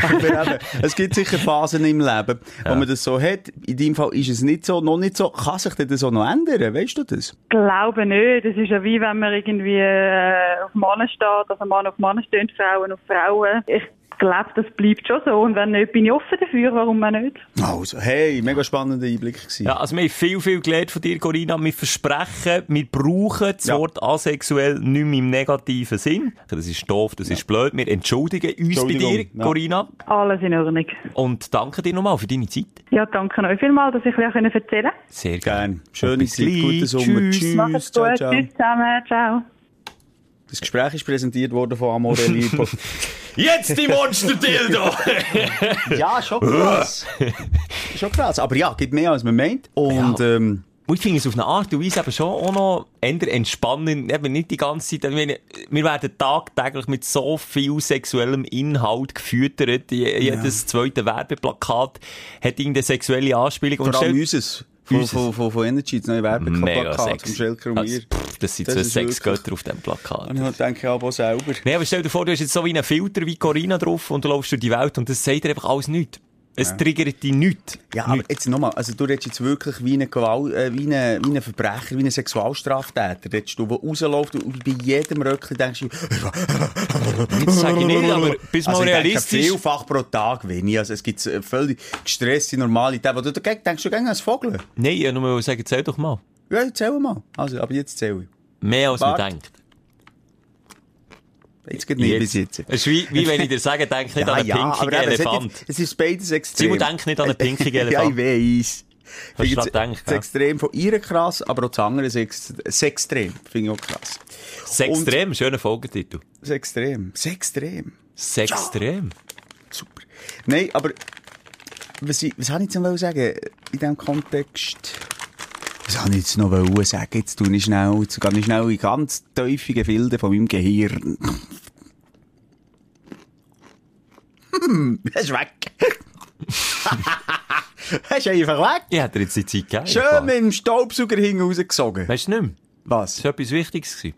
Aber eben, es gibt sicher Phasen im Leben, wo man das so hat. In deinem Fall ist es nicht so, noch nicht so. Kann sich das auch noch ändern? Weißt du das? glaube nicht. Es ist ja wie wenn man irgendwie äh, auf Männer steht, also Mann auf Mann stehen, Frauen auf Frauen. Ich glaube, das bleibt schon so. Und wenn nicht, bin ich offen dafür, warum man nicht? Also, hey, mega spannender Einblick gewesen. Ja, also wir haben viel, viel gelernt von dir, Corinna. Wir versprechen, wir brauchen das Ja. Wort asexuell nicht mehr im negativen Sinn. Das ist doof, das ist blöd. Wir entschuldigen uns bei dir, ja. Corinna. Alles in Ordnung. Und danke dir nochmal für deine Zeit. Ja, danke euch vielmals, dass ich euch erzählen konnte. Sehr gerne. Gern. Schöne Zeit, guten Sommer. Tschüss. Tschüss. Macht's Ciao, gut. ciao. Tschüss zusammen. Ciao. Das Gespräch ist präsentiert worden von Amorelli. Jetzt die Monster-Dildo! ja, schon krass. schon krass. Aber ja, gibt mehr als man meint. Und, ähm, Und ich finde es auf eine Art und Weise eben schon auch noch eher entspannend, eben nicht die ganze Zeit, meine, wir werden tagtäglich mit so viel sexuellem Inhalt gefüttert, Je- jedes zweite Werbeplakat hat irgendeine sexuelle Anspielung. vor Und allem unseres. Von, von, von, von Energy, das neue Werbeplakat vom. Schelker und Also, mir. das sind ist Sexgötter auf dem Plakat. Und ich denke aber selber. Nee, aber stell dir vor, du hast jetzt so wie einen Filter wie Corinna drauf und du läufst durch die Welt und das sagt dir einfach alles nichts. Es triggert dich nichts. Ja, aber Nichts. jetzt nochmal, also du redest jetzt wirklich wie ein, Gewalt, äh, wie ein, wie ein Verbrecher, wie ein Sexualstraftäter. Redest du, der rausläuft und bei jedem Röckchen denkst du, Das sage ich nicht, aber bis mal also ich denke realistisch. vielfach pro Tag wenig. Also es gibt äh, völlig gestresste Normalität, wo du dagegen denkst, du gehst als Vogel. Nein, ich nur sagen, zähl doch mal. Ja, erzähl mal. Also, aber jetzt erzähl ich. Mehr als man Warte. denkt. Jetzt geht nicht bis jetzt. Es ist wie, wie wenn ich dir sage, denk nicht an einen pinkigen es, hat Elefant. jetzt- es ist beides extrem. Simon, denk nicht an einen pinkigen ja, ich Elefant. weiss. Hast du das- gedacht, Das ja? Extrem von ihr krass, aber auch das andere ist Extrem. Finde ich auch krass. Sextrem, schöner Folgetitel. Das Extrem. Das Extrem. Sextrem. Super. Nein, aber was, ich, was habe ich jetzt noch sagen in diesem Kontext? Was habe ich jetzt noch wollen sagen? Jetzt tue ich schnell, jetzt gehe ich schnell in ganz tiefe Gefilde von meinem Gehirn. Hm, er ist weg. er ist einfach weg. Ich hätte dir jetzt die Zeit gegeben. Schön mit dem Staubsauger hinten rausgesogen. Weißt du nicht mehr? Was? Das war etwas Wichtiges. gewesen.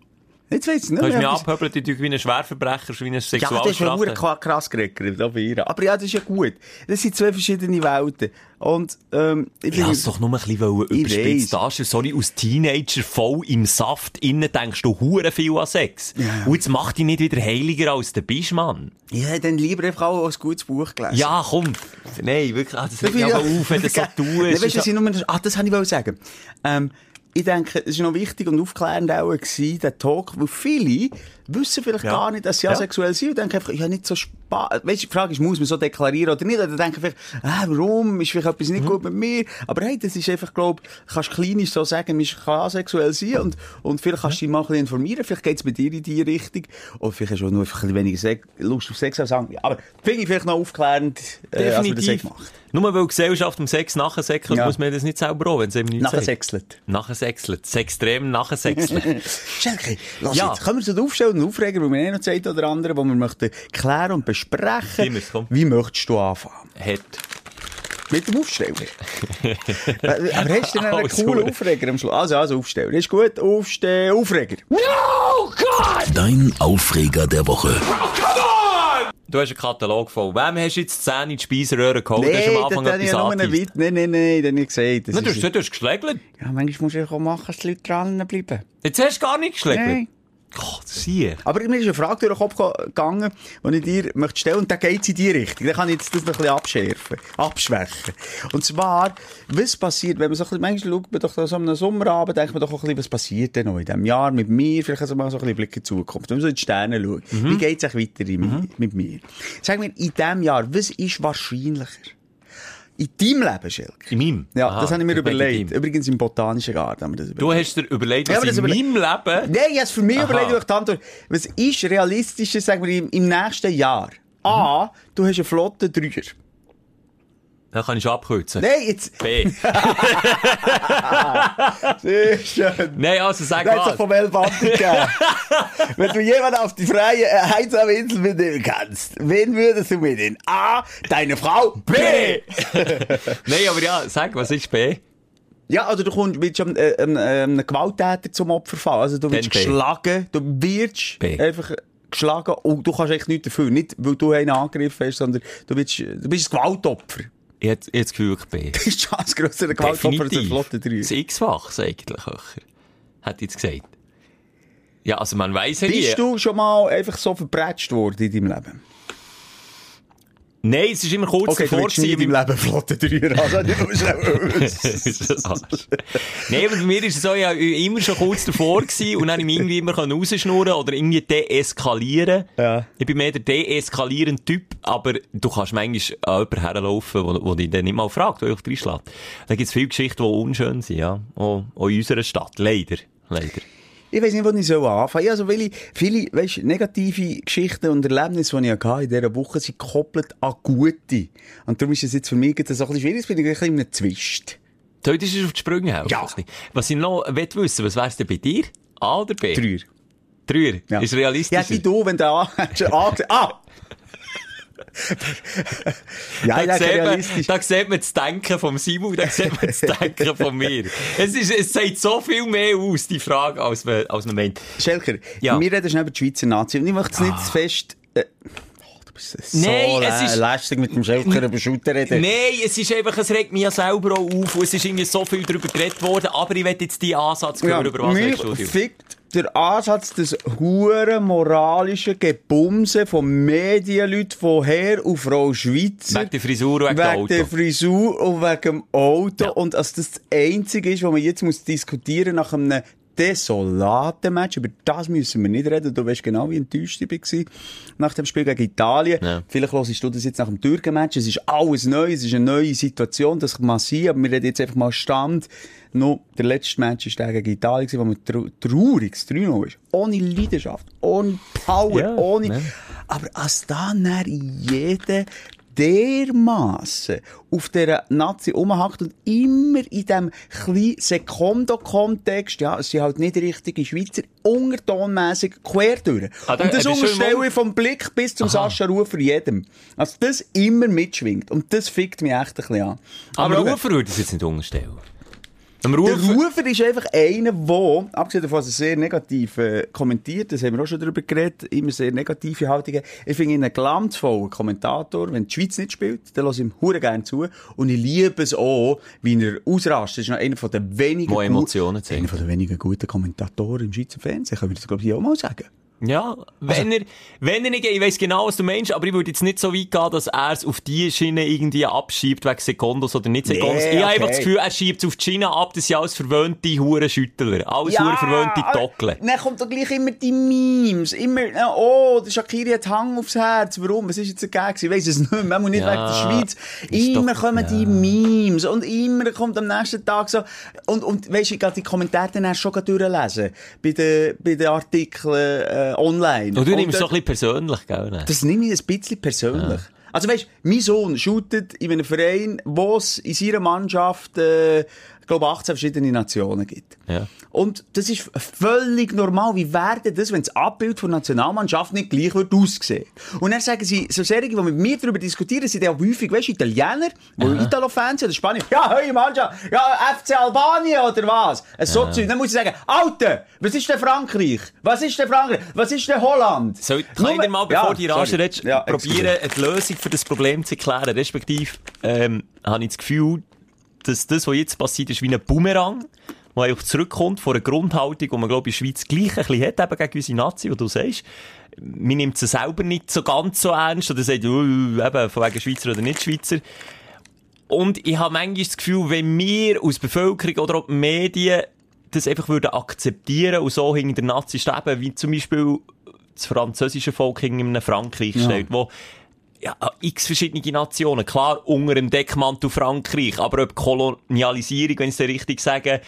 Jetzt weiss ich nicht Du hast mich mehr. abgehöbelt, ich tue wie ein Schwerverbrecher, wie ein Ja, das ist ja Sexualstraftäter. krass gereckert, da bei. Aber ja, das ist ja gut. Das sind zwei verschiedene Welten. Und, ähm, ich Ich finde- hab's doch nur ein bisschen Ich überspitzt darstellen. Sorry, als Teenager voll im Saft innen denkst du hure viel an Sex. Ja, ja. Und jetzt mach dich nicht wieder heiliger als der bist, Mann. Ich hätte dann lieber einfach auch ein gutes Buch gelesen. Ja, komm. Nein, wirklich, ah, das regt mich Ja, aber auf, wenn du so tust. weißt du, Ist was ich nur, ah, das wollte ich sagen. Ähm, ich denke, es war noch wichtig und aufklärend auch gewesen, der Talk, weil viele wissen vielleicht Ja. gar nicht, dass sie Ja. asexuell sind und denken einfach, ja, nicht so Spaß. Weißt du, die Frage ist, muss man so deklarieren oder nicht? Oder denken vielleicht, ah, warum? Ist vielleicht etwas nicht Mhm. gut mit mir? Aber hey, das ist einfach, glaub, kannst klinisch so sagen, man kann asexuell sein und, und vielleicht kannst du dich mal ein bisschen informieren. Vielleicht geht's bei dir in die Richtung. Oder vielleicht hast du nur einfach ein bisschen weniger Sex, Lust auf Sex als andere. Aber finde ich vielleicht noch aufklärend, äh, als man das Definitiv. Nur weil die Gesellschaft im Sex nachsäckelt, Ja. muss man das nicht selber auch, wenn es eben nicht sexelt. Nachsäckelt. Sextrem nachsäckelt. Schelke, lass Ja. jetzt. Können wir so aufstellen und aufregen, weil wir eh noch Zeit oder andere, wo wir möchten klären und besprechen. Immer, komm. Wie möchtest du anfangen? Hat. Mit dem Aufsteller. Aber hast du denn einen Also, coolen Aufreger am Schluss? Also, also, Aufsteller. Ist gut. Aufsteh, Aufreger. Dein Aufreger der Woche. Du hast einen Katalog voll. Wem hast du jetzt die Zähne in die Speiseröhre geholt? hast du am Anfang das etwas. Witz. Nein, nein, nein, habe ich gesagt. Das Na, du hast, du hast geschlägelt. ja, manchmal musst du auch machen, dass die Leute dranbleiben. Jetzt hast du gar nicht geschlägelt. Nein. Gott, siehe. Aber mir ist eine Frage durch den Kopf gegangen, die ich dir möchte stellen, und da geht's in die Richtung. Da kann ich jetzt das noch ein bisschen abschärfen, abschwächen. Und zwar, was passiert, wenn man so ein bisschen, manchmal schaut man doch so am Sommerabend, denkt man doch auch ein bisschen, was passiert denn noch in diesem Jahr mit mir? Vielleicht also mal so ein bisschen Blick in die Zukunft. Wenn man so in die Sterne schaut. Wie geht's euch weiter in, mit mir? Sag mir, in diesem Jahr, was ist wahrscheinlicher? In deinem Leben, Schelke? In meinem? Ja, Aha, das habe ich mir überlegt. Übrigens im Botanischen Garten haben wir das Du überlegt. hast dir überlegt, Ja, was das in überle- meinem Leben... Nein, ich habe es für mich Aha. überlegt, durch die Antwort. Was ist realistischer, sagen wir, im, im nächsten Jahr? A, du hast einen flotten Dreier. Da kann ich schon abkürzen. Nein, jetzt, B. sehr schön. Nein, also sag Das was. es vom gegeben. Wenn du jemanden auf die freie, äh, einsame Insel mitnehmen kannst, wen würdest du mitnehmen? A, deine Frau. B. Nein, aber ja, sag, was ist B? Ja, also du kommst, willst einem, äh, einem, äh, einem Gewalttäter zum Opfer fallen. Also du wirst Dann geschlagen, du wirst B. einfach geschlagen und du kannst echt nichts dafür. Nicht, weil du einen angegriffen hast, sondern du, wirst, du bist ein Gewaltopfer. Ich hätte das Gefühl, ich B. Das ist die Chance grösser, Gewaltopfer als Definitiv. flotter Dreier. Das X-Fachs eigentlich höher. Hätte ich jetzt gesagt. Ja, also man weiss ja nie. Bist du schon mal einfach so verbrätscht worden in deinem Leben? Nein, es ist immer kurz Okay, davor gewesen, deinem Leben flotte Dreier. Also, du musst Arsch. Nein, aber bei mir ist es so, ja immer schon kurz davor gewesen und dann habe ich mich irgendwie immer rausschnurren oder irgendwie deeskalieren. Ja. Ich bin mehr der deeskalierende Typ, aber du kannst manchmal an jemanden herlaufen, wo, wo dich dann nicht mal fragt, wo ich reinschlägt. Da gibt es viele Geschichten, die unschön sind, ja. Auch, auch in unserer Stadt. Leider. Leider. Ich weiß nicht, wo ich so anfangen soll. Also, viele, viele, weißt, negative Geschichten und Erlebnisse, die ich hatte in dieser Woche, sind gekoppelt an gute. Und darum ist es jetzt für mich ein bisschen schwierig, bin ich ein bisschen in einem Zwist. Heute ist es auf die Sprünge helfen. Ja. Was ich noch will wissen, was wär's denn bei dir? A oder B? Dreier. Dreier. Ja. Ist realistisch. Ja, wie du, wenn du A, A. Ah! Ja, Da, ja, sieht man, da sieht man das Denken vom Simon, da sieht man das Denken von mir. Es, ist, es sagt so viel mehr aus, die Frage, als man, als man meint. Schelker, Ja. wir reden schnell über die Schweizer Nazi und ich möchte es nicht Ah. zu fest... Äh, oh, es ist Nein, so es ist- lästig mit dem Schelker über Schulter reden. Nein, es ist einfach, es regt mich ja selber auch auf und es ist irgendwie so viel darüber geredet worden, aber ich will jetzt die Ansatz hören, über was? Studio. fickt der Ansatz des huren moralischen Gebumse von Medienleuten von Herr und Frau Schweizer. Wegen der Frisur und wegen dem Wegen der Auto. Frisur und wegen dem Auto. Ja. Und als das das Einzige ist, was man jetzt muss diskutieren nach einem desolaten Match, über das müssen wir nicht reden. Du weißt genau, wie enttäuscht ich war nach dem Spiel gegen Italien. Ja. Vielleicht hörst du das jetzt nach dem Türken-Match. Es ist alles neu, es ist eine neue Situation, das kann man sein, aber wir reden jetzt einfach mal Stand. Noch der letzte Match war der gegen Italien, wo man trau trauriges 3 ist. Ohne Leidenschaft, ohne Power, Ja, ohne... ja. Aber als dann jeder dermassen auf dieser Nazi umhackt und immer in diesem kleinen Sekondo-Kontext, ja, es sind halt nicht richtige Schweizer, untertonmässig quer durch. Ah, und das äh, unterstelle ich vom Blick bis zum Sascha Rufer jedem. Also das immer mitschwingt. Und das fickt mich echt ein bisschen an. Aber okay. Rufer würde es jetzt nicht unterstellen. Am Der Rufer... Rufer ist einfach einer, der, abgesehen davon, dass er sehr negativ äh, kommentiert, das haben wir auch schon darüber geredet, immer sehr negative Haltungen. Ich finde ihn einen glanzvollen Kommentator. Wenn die Schweiz nicht spielt, dann lasse ich ihm hure gerne zu. Und ich liebe es auch, wie er ausrastet. Das ist noch einer von den wenigen... Emotionen. Einer von den wenigen guten Kommentatoren im Schweizer Fernsehen, kann ich das, glaube ich, auch mal sagen. Ja, wenn er, wenn er nicht, ich weiss genau, was du meinst, aber ich würde jetzt nicht so weit gehen, dass er es auf die Schiene irgendwie abschiebt, wegen Sekundos oder nicht Sekundos. Nee, ich habe okay. einfach das Gefühl, er schiebt es auf die Schiene ab, das sind alles verwöhnte Hurenschüttler. Alles hure verwöhnte Tockeln. Dann kommt doch gleich immer die Memes. Immer, oh, der Shakiri hat Hang aufs Herz. Warum? Was ist jetzt dagegen gewesen? Ich weiss es nicht mehr. Man muss nicht Ja, wegen der Schweiz. Immer doch- kommen ja. die Memes. Und immer kommt am nächsten Tag so, und, und weisst du, ich gehe die Kommentare dann schon durchlesen. Bei den, bei den Artikeln, äh, online. Und du nimmst es so ein bisschen persönlich, gell? ne? das nehme ich ein bisschen persönlich. Also weißt, mein Sohn shootet in einem Verein, wo es in seiner Mannschaft, äh, glaube, 18 verschiedene Nationen gibt. Ja. Und das ist völlig normal. Wie wäre das, wenn das Abbild von der Nationalmannschaft nicht gleich wird aussehen? Und dann sagen sie, so Serien, die mit mir darüber diskutieren, sind ja auch häufig, weißt du, Italiener, die Italo-Fans sind, oder Spanier. Ja, hey Mannschaft, ja, FC Albanien oder was? So Zeug. Dann muss ich sagen, Alter, was ist denn Frankreich? Was ist denn Frankreich? Was ist denn Holland? Soll, kann ich dir mal, bevor Ja, die Rage redest, Ja, probieren, die Lösung für das Problem zu erklären? Respektive, ähm, habe ich das Gefühl, dass das, was jetzt passiert, ist wie ein Boomerang, der einfach zurückkommt von einer Grundhaltung, die man, glaube ich, in der Schweiz gleich ein bisschen hat, eben gegen unsere Nazi, wie du sagst. Man nimmt sie selber nicht so ganz so ernst oder sagt, uh, eben, von wegen Schweizer oder nicht Schweizer. Und ich habe manchmal das Gefühl, wenn wir aus der Bevölkerung oder auch die Medien das einfach würden akzeptieren und so hinter der Nazi stehen, wie zum Beispiel das französische Volk hinter einem Frankreich steht, wo ja, x verschiedene Nationen, klar unter dem Deckmantel Frankreich, aber ob Kolonialisierung, wenn ich es richtig sage,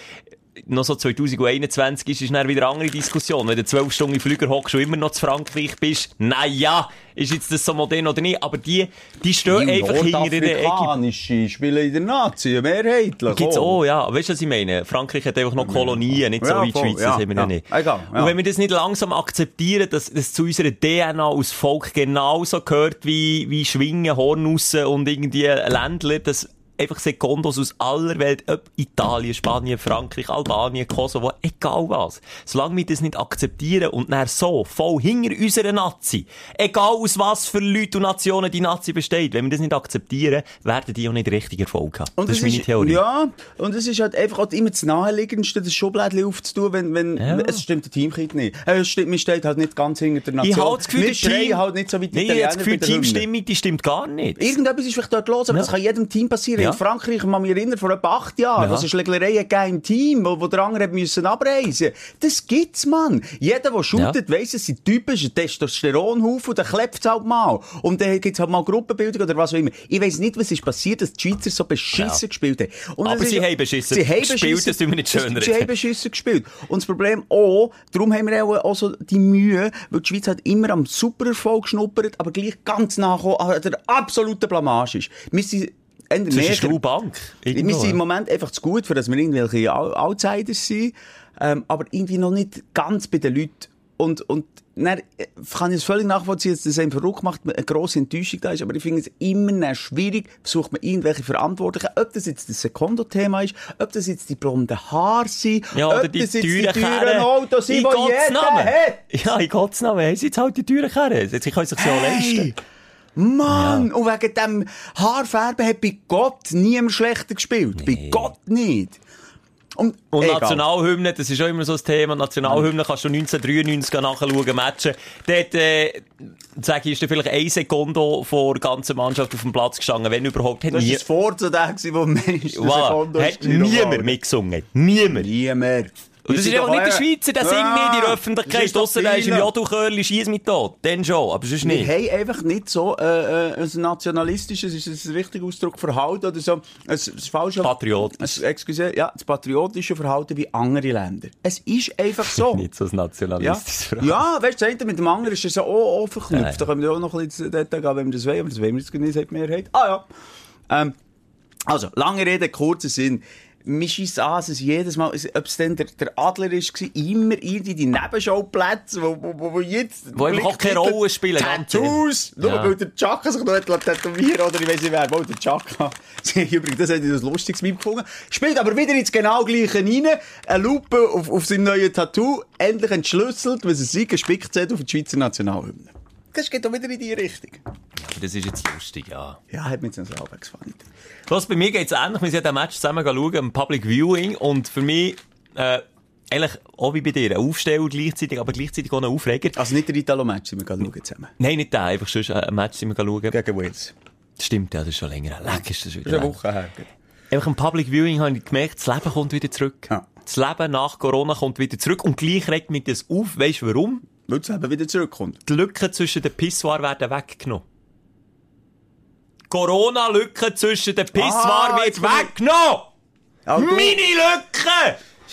noch so 2021 ist, ist dann wieder eine andere Diskussion. Wenn du zwölf Stunden im Flüger hockst und immer noch zu Frankreich bist, naja, ist jetzt das so modern oder nicht, aber die, die stehen einfach hinter einer Ecke. Spielen in der Nazi, mehrheitlich. Gibt's oh. auch, ja. Weißt du, was ich meine? Frankreich hat einfach noch Kolonien, nicht so Ja, wie die Schweiz, ja, das haben wir ja, nicht. Egal, ja. Und wenn wir das nicht langsam akzeptieren, dass das zu unserer DNA als Volk genauso gehört wie, wie Schwingen, Hornussen und irgendwie Ländler, dass einfach Sekundos aus aller Welt, ob Italien, Spanien, Frankreich, Albanien, Kosovo, egal was. Solange wir das nicht akzeptieren und dann so voll hinter unserer Nazi, egal aus was für Leuten und Nationen die Nazi besteht, wenn wir das nicht akzeptieren, werden die auch nicht richtig Erfolg haben. Und das ist meine Theorie. Ja, und es ist halt einfach auch immer das Naheliegendste, das Schublädchen aufzutun, wenn, wenn, Ja. es stimmt der Teamkit nicht. Äh, Es stimmt, man steht halt nicht ganz hinter der Nation. Ich habe das Gefühl, wir Team... halt nicht so wie die nee, ich habe das Gefühl, die. Teamstimmung, die stimmt gar nicht. Irgendetwas ist vielleicht dort los, aber Ja. das kann jedem Team passieren. Ja. In Frankreich, ich kann mich erinnern, vor etwa acht Jahren, Ja. was eine Schlägerei im Team, wo, wo der andere müssen abreisen Das gibt's, Mann. Jeder, der shootet, weiss, es sind typische Testosteronhaufen, dann kleppt's halt mal. Und dann gibt's halt mal Gruppenbildung oder was auch immer. Ich weiss nicht, was ist passiert, dass die Schweizer so beschissen Ja. gespielt haben. Und Aber sie ist- haben beschissen sie haben gespielt, beschissen- das tun wir nicht schön Sie haben beschissen gespielt. Und das Problem auch, darum haben wir auch, auch so die Mühe, weil die Schweiz hat immer am Supererfolg geschnuppert, aber gleich ganz nachher an der absoluten Blamage ist. Wir sind näher- Stuhl und Bank. wir sind im. Moment einfach zu gut, für dass wir irgendwelche Out- Outsiders sind, ähm, aber irgendwie noch nicht ganz bei den Leuten. Und, und dann äh, kann ich es völlig nachvollziehen, dass das einem verrückt macht, eine grosse Enttäuschung da ist, aber ich finde es immer schwierig, versucht man irgendwelche Verantwortlichen, ob das jetzt das Sekondo-Thema ist, ob das jetzt die blonden Haare sind, Ja, ob oder die das jetzt die teuren. Autos sind, In die jeder Namen. hat. Ja, in Gottes Namen. Haben sie jetzt halt die teuren Kerren. Sie können sich ja auch leisten. Mann! Und wegen dem Haarfärben hat bei Gott niemand schlechter gespielt. Bei Gott nicht. Und, Und. Nationalhymne, das ist auch immer so ein Thema. Nationalhymne kannst du 1993 nachschauen, Matchen. Dort, äh, sage ich, ist da vielleicht ein Sekunde vor der ganzen Mannschaft auf dem Platz gestanden, wenn überhaupt. Hat Das nie, war das vor zu dem, gewesen, wo meisten voilà, Sekunden hat niemand mitgesungen. Niemand. Niemand. Und das ist einfach nicht der Schweizer, der singt nicht in der Öffentlichkeit. Ausser der ist im. Jodelchörli, schiess mich tot. Dann schon, aber sonst Wir nicht. haben einfach nicht so äh, äh, ein nationalistisches, ist das ein richtiger Ausdruck, Verhalten oder so, ein falsches... Patriotisch. Excuse, ja, das patriotische Verhalten wie andere Länder. Es ist einfach so. Nicht so ein nationalistisches Verhalten. ja weißt du, mit dem anderen ist es auch, auch verknüpft. Da können wir auch noch ein bisschen ins Detail gehen, wenn wir das wollen, aber das wollen wir jetzt nicht, sagt die Mehrheit. Ah ja. Ähm, also, lange Rede, kurzer Sinn. Mir scheisst an, dass es jedes Mal, ob es dann der, der Adler ist, war, immer irgendwie die Nebenschauplätze, wo, wo, wo, wo jetzt... Wo einfach auch keine Rolle spielen, Tattoos! Nur Ja. weil der Chaka sich noch hat tätowieren oder ich weiss nicht wer, wo der Chaka. Übrigens, das hätte ich das lustiges Meme gefunden. Spielt aber wieder ins genau gleiche rein. Eine Lupe auf, auf seinem neuen Tattoo. Endlich entschlüsselt, was es sei, gespickt hat auf die Schweizer Nationalhymne. Das geht doch wieder in die Richtung. Aber das ist jetzt lustig, ja. Ja, hat mich jetzt selber gefallen. Was, bei mir geht's ähnlich. Wir sind den Match zusammen schauen, im Public Viewing. Und für mich, äh, eigentlich auch wie bei dir, ein Aufsteller gleichzeitig, aber gleichzeitig auch ein Aufreger. Also nicht der Italo-Match, sind wir schauen zusammen. Nein, nicht der, einfach sonst ein Match sind wir schauen. Gegen Wales. Stimmt, ja, das ist schon länger. Leck ist das wieder. Das ist eine. Woche her. Einfach im Public Viewing habe ich gemerkt, das Leben kommt wieder zurück. Ja. Das Leben nach Corona kommt wieder zurück. Und gleich regt mich das auf. Weißt du warum? Weil das eben wieder zurückkommt. Die Lücken zwischen den Pissoir werden weggenommen. Corona-Lücke zwischen den Pissoir Ah, wird bin ich- weggenommen! Aber du-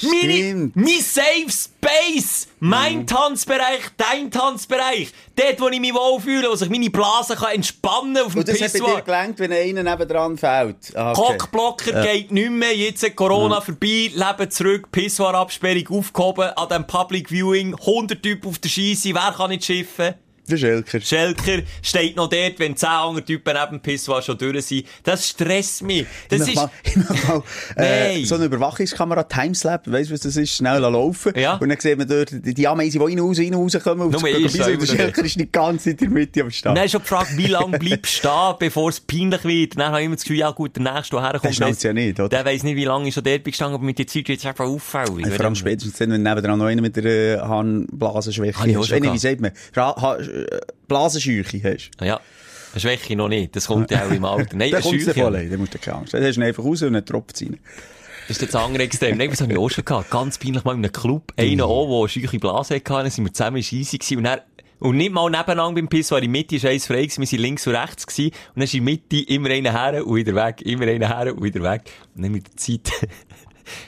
Meine mein Safe Space! Mein Mhm. Tanzbereich, dein Tanzbereich! Dort, wo ich mich wohlfühle, wo sich meine Blase kann entspannen auf dem Und das hat bei dir Pissoir. gelangt, wenn einer nebendran fällt. Ah, okay. Cockblocker geht nicht mehr, jetzt ist Corona vorbei, Leben zurück, Pissoir-Absperrung aufgehoben, an dem Public Viewing, 100 Typen auf der Scheisse, wer kann nicht schiffen? Der Schelker. Schelker steht noch dort, wenn 10 andere Typen neben dem Pissoir schon durch sind. Das stresst mich. Das ich ist... mal, ich mal äh, so eine Überwachungskamera, Timeslap, weißt du, was das ist? Schnell laufen. Ja. Und dann sieht man dort die, die Ameisen, die rein, raus, rein, rauskommen. Nur ich und der Schelker ist die ganze Zeit in der Mitte am Start. Dann ist schon gefragt, wie lange bleibst du stehen, bevor es peinlich wird. Dann habe ich immer das Gefühl, ja gut, der Nächste, der herkommt, Der ja nicht, oder? Der weiss nicht, wie lange ich schon dort bin gestanden, aber mit der Zeit wird es einfach auffällig. Ja, vor allem spätestens dann, wenn nebendran noch einer mit der äh, Harnblasenschwäche ich ist. schon Äh, Wie sagt man? Ra äh, Blasenscheuche hast. Ja. Eine Schwäche noch nicht. Das kommt ja auch im Alter. Nein, eine kommt es voll rein, dann musst du keine Angst. Dann hast du einfach raus und dann tropft es rein. Das ist jetzt das andere Extrem. Nein, was habe ich auch schon gehabt? Ganz peinlich mal in einem Club. Einer auch, der eine scheuche Blase hatte. Dann sind wir zusammen Scheisse gewesen. Und dann, und nicht mal nebeneinander beim Piss, weil in der Mitte ist eins frei. Wir sind links und rechts gewesen. Und dann ist in der Mitte immer einer her und wieder weg. Immer einer her und wieder weg. Und dann mit der Zeit,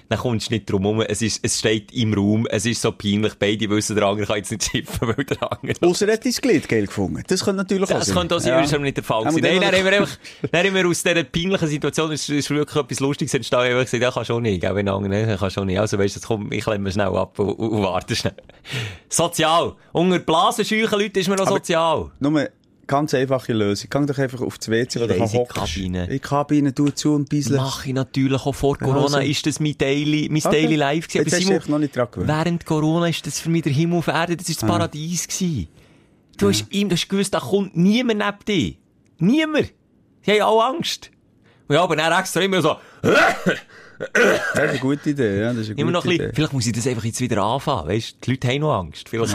dann kommst du nicht drum herum. Es ist, es steht im Raum. Es ist so peinlich. Beide wissen, der andere kann jetzt nicht schiffen, weil der andere Ausser er hat dein Glied geil gefunden. Das könnte natürlich auch das sein. könnte auch sein, das ist aber nicht der Fall Ja, aber Nein, dann haben wir noch- einfach, dann haben wir aus dieser peinlichen Situation, es ist wirklich etwas Lustiges entstanden, ich habe gesagt, ja, kann schon nicht, gell, wenn der andere, ne, kann schon nicht. Also weisst du, komm, ich klemme schnell ab und, und, und warte schnell. Sozial. Unter blasenscheuchen Leuten ist man auch Aber- sozial. Nur ganz einfache Lösung. Gang doch einfach auf das WC in die hockst. Kabine. In die Kabine, tu zu und bisschen. Mach ich natürlich auch vor Corona, also. ist das mein Daily, mein Okay. Daily Life gewesen. Jetzt hast du Simon, noch nicht dran gewöhnt. während Corona ist das für mich der Himmel auf Erde, das ist das Paradies gewesen. Du hast ihm, du hast gewusst, da kommt niemand neben dir. Niemand. Die haben alle Angst. Und ja, aber dann extra immer so, Das ist eine gute Idee, ja. Das ist eine immer noch gute ein bisschen, vielleicht muss ich das einfach jetzt wieder anfangen, weißt Die Leute haben noch Angst. Vielleicht,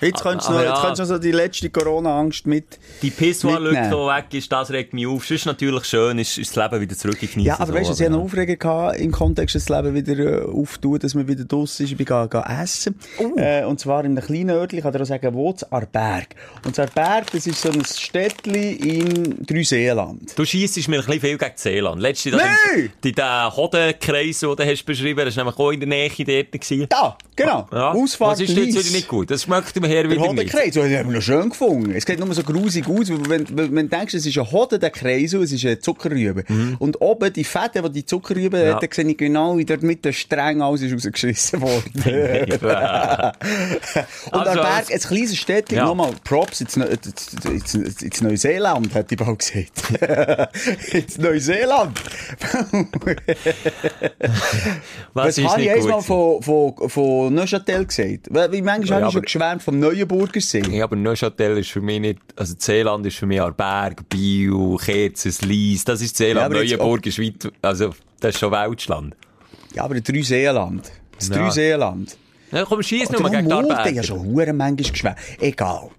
Jetzt könntest du noch, Aber jetzt ja. könntest du noch so die letzte Corona-Angst mit... Die Pissoir-Lücke, die weg ist, das regt mich auf. Es ist natürlich schön, ist, ist das Leben wieder zurückgenießen. Ja, aber weißt du, so, sie haben aber noch Aufreger gehabt, im Kontext, dass das Leben wieder äh, auftut, dass man wieder draussen ist. Ich bin gegangen, gegangen essen. Oh. Äh, und zwar in einem kleinen Örtchen, ich kann dir auch sagen, wo, zu Arberg. Und zu Arberg, das ist so ein Städtchen in Dreiseenland. Du schiessest mir ein bisschen viel gegen Seeland. Letzte, Nein! Die, den Hodenkreis, den du hast beschrieben, das war nämlich auch in der Nähe dort. gewesen. Ja, genau. Ja. Ausfahrt Was ist jetzt wieder nicht gut? Das schmeckt mir her Der wieder nicht. Hodenkreis, das haben wir noch schön gefunden. Es sieht nur so grusig aus, wenn, wenn, wenn du denkst, es ist ein Hoden, der Kreis, es ist eine Zuckerrübe. Und oben die Fette, die die Zuckerrübe Mhm. Ja. hat, da sehe ich genau, wie dort mit der Streng alles ist rausgeschissen worden. Und Also, Berg, ein kleines Städtchen, Ja. nochmal, Props, ins, Neu- ins, ins, ins Neuseeland, hätte ich bald gesagt. ins Neuseeland. Was, habe ich einmal von, von, von Neuchâtel gesagt? Weil- Wie manchmal Ja, habe ich schon geschwärmt vom Neuenburger See. Ja, aber Neuchâtel ist für mich nicht, also Seeland ist für mich Arberg, Biel, Kerzers, Lies, das ist Ja, aber jetzt Neuenburg ist weit, also, das ist schon Weltschland. Ja, aber drei Seeland. Das Ja. drei Seeland. Ja, komm, schieß nur gegen die Mulden, ich habe schon hure manchmal geschwärmt. Egal.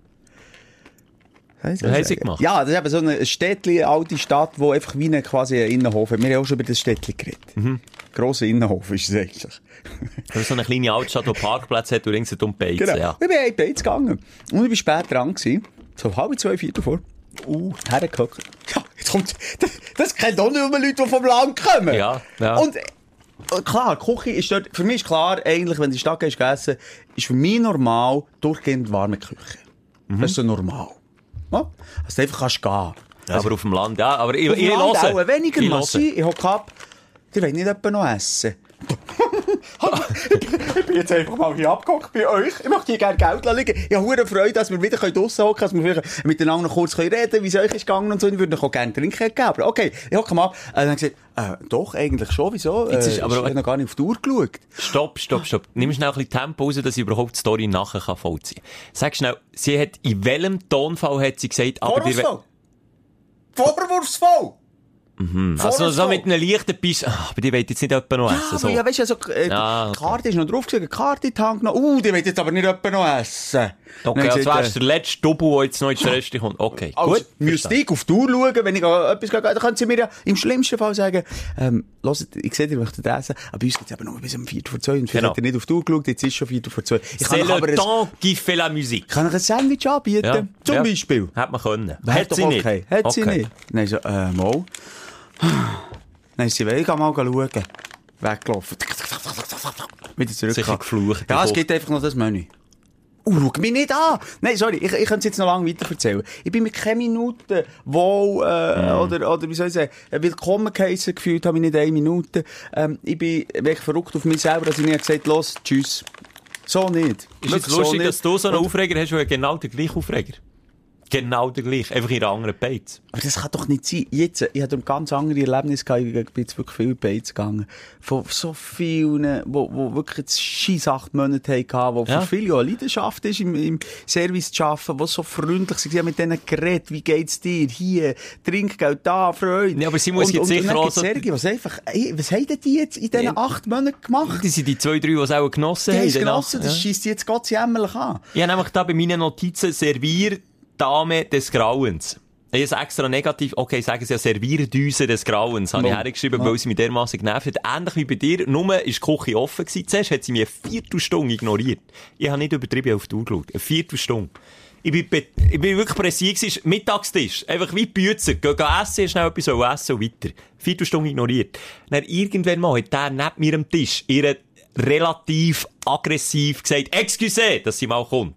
Haben sie gemacht? Ja, das ist eben so eine Städtli, eine alte Stadt, die einfach wie eine quasi ein Innenhof hat. Wir haben auch schon über das Städtli geredet. Mhm. Grosser Innenhof ist es eigentlich. Das ist so eine kleine Altstadt, die Parkplätze hat und ringsum um Beizen, Genau. ja. Ich bin in Beiz gegangen. Und ich bin spät dran gewesen. So halb zwei, Viertel vor. Uh, hergehockt. Ja, jetzt kommt, das, das kennt auch nur Leute, die vom Land kommen. Ja, ja. Und, äh, klar, Küche ist dort, für mich ist klar, eigentlich, wenn du in die Stadt gehst, essen, ist für mich normal, durchgehend warme Küche. Mhm. Das ist so normal. Ja? Dass du einfach kannst gehen. Aber auf dem Land, ja, aber ich, Auf ich Land höre. weniger Ich höre. Ich hocke ab. Die wollen nicht etwa noch essen. Ich bin jetzt einfach mal hier abgehockt bei euch. Ich möchte hier gerne Geld liegen. Ich habe hohe Freude, dass wir wieder draussen hocken können, dass wir vielleicht miteinander noch kurz reden können, wie es euch ist gegangen und so. Ich würde euch auch gerne trinken geben. Aber okay, ich hocke mal ab. Und dann gesagt, äh, doch, eigentlich schon. Wieso? Jetzt Äh, ist aber- ich habe noch gar nicht auf die Uhr geschaut. Stopp, stopp, stopp. Nimm schnell ein bisschen Tempo raus, dass ich überhaupt die Story nachher kann vollziehen kann. Sag schnell, sie hat, in welchem Tonfall hat sie gesagt, aber dir, Vorwurfsvoll. Vorwurfsvoll. also so mit einem leichten Biss, ah, aber die wollt jetzt nicht etwa noch Ja, essen, aber so. ja, weißt du, also, äh, Ah, die. Karte ist noch drauf gewesen, Karte in die Hand genommen. Uh, die will jetzt aber nicht etwa noch essen. Okay, ich also gesagt, wärst äh, der letzte Double, der jetzt noch ins Reste kommt. Okay, Also, gut. müsste ich auf die Uhr schauen, wenn ich etwas gehe, dann können sie mir ja im schlimmsten Fall sagen, ähm, hört, ich sehe, ihr möchtet essen, aber bei uns geht es eben nur bis um 4 vor 2 und vielleicht Genau. hat ihr nicht auf die Uhr geschaut, jetzt ist schon 4 vor 2. Ich kann aber le ein, temps qui fait la musique. kann euch ein Sandwich anbieten, Ja. zum ja. Beispiel. Hätte man können. Doch sie nicht. okay. Hat sie Okay. nicht. Dann so, äh, mal. Dann ist sie weg, mal schauen. Weggelaufen. Wieder zurück. Ja, es gibt einfach noch das Menü. Uh, schau mich nicht an! Nein, sorry, ich, ich könnte es jetzt noch lange weiter erzählen. Ich bin mit keine Minute wohl, äh, oder, oder wie soll ich sagen, äh, willkommen geheissen gefühlt, habe ich nicht eine Minute. Ähm, ich bin wirklich verrückt auf mich selber, dass ich nicht gesagt los, tschüss. So nicht. Ist es lustig, so dass du so einen Und- Aufreger hast, der genau der gleiche Aufreger. Genau der gleiche. Einfach in einer anderen Beiz. Aber das kann doch nicht sein. Jetzt, ich hatte ein ganz andere Erlebnis gehabt. Ich bin jetzt wirklich viel Bates gegangen. Von so vielen, wo, wo wirklich jetzt scheiss acht Monate hatten, wo Ja. für viele auch eine Leidenschaft ist, im, im Service zu arbeiten, wo so freundlich haben mit denen geredet, wie geht's dir? Hier, Trinkgeld da, Freude. Ja, aber sie muss und, jetzt und, sicher und auch so- Sergi, was einfach, ey, was haben denn die jetzt in diesen Ja. acht Monaten gemacht? Das sind die zwei, drei, die es auch genossen Die haben. danach. genossen, das Ja. scheisst die jetzt Gott jämmerlich an. Ich habe nämlich da bei meinen Notizen Servierdame des Grauens. Ich es extra negativ, okay, sagen sie ja Servierdüse des Grauens, habe ich No. hergeschrieben, No. weil sie mich dermassen genervt hat. Ähnlich wie bei dir, nur ist die Küche offen gewesen. Zuerst hat sie mich eine Viertelstunde ignoriert. Ich habe nicht übertrieben auf die Uhr geschaut. Eine Viertelstunde. Ich bin, ich bin wirklich pressiert gewesen. Mittagstisch. Einfach wie Bützer. Geh, geh essen, schnell etwas essen und weiter. Viertelstunde ignoriert. Dann irgendwann mal hat der neben mir am Tisch ihr relativ aggressiv gesagt, excuse, dass sie mal kommt.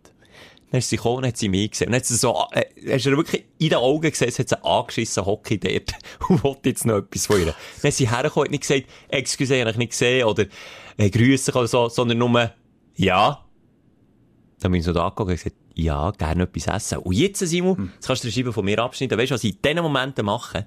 Dann ist sie gekommen und hat sie mich gesehen. Und dann hat sie so, äh, hast du wirklich in den Augen gesehen, es hat sie angeschissen, Hockey dort. Und wollte jetzt noch etwas von ihr. Dann ist sie hergekommen hat nicht gesagt, excuse, habe ich nicht gesehen, oder, äh, grüße oder so, sondern nur, ja. Dann bin ich so da angeguckt und gesagt, ja, gerne etwas essen. Und jetzt, Simon, jetzt kannst du den Scheiben von mir abschneiden. Weißt du, was ich in diesen Momenten mache?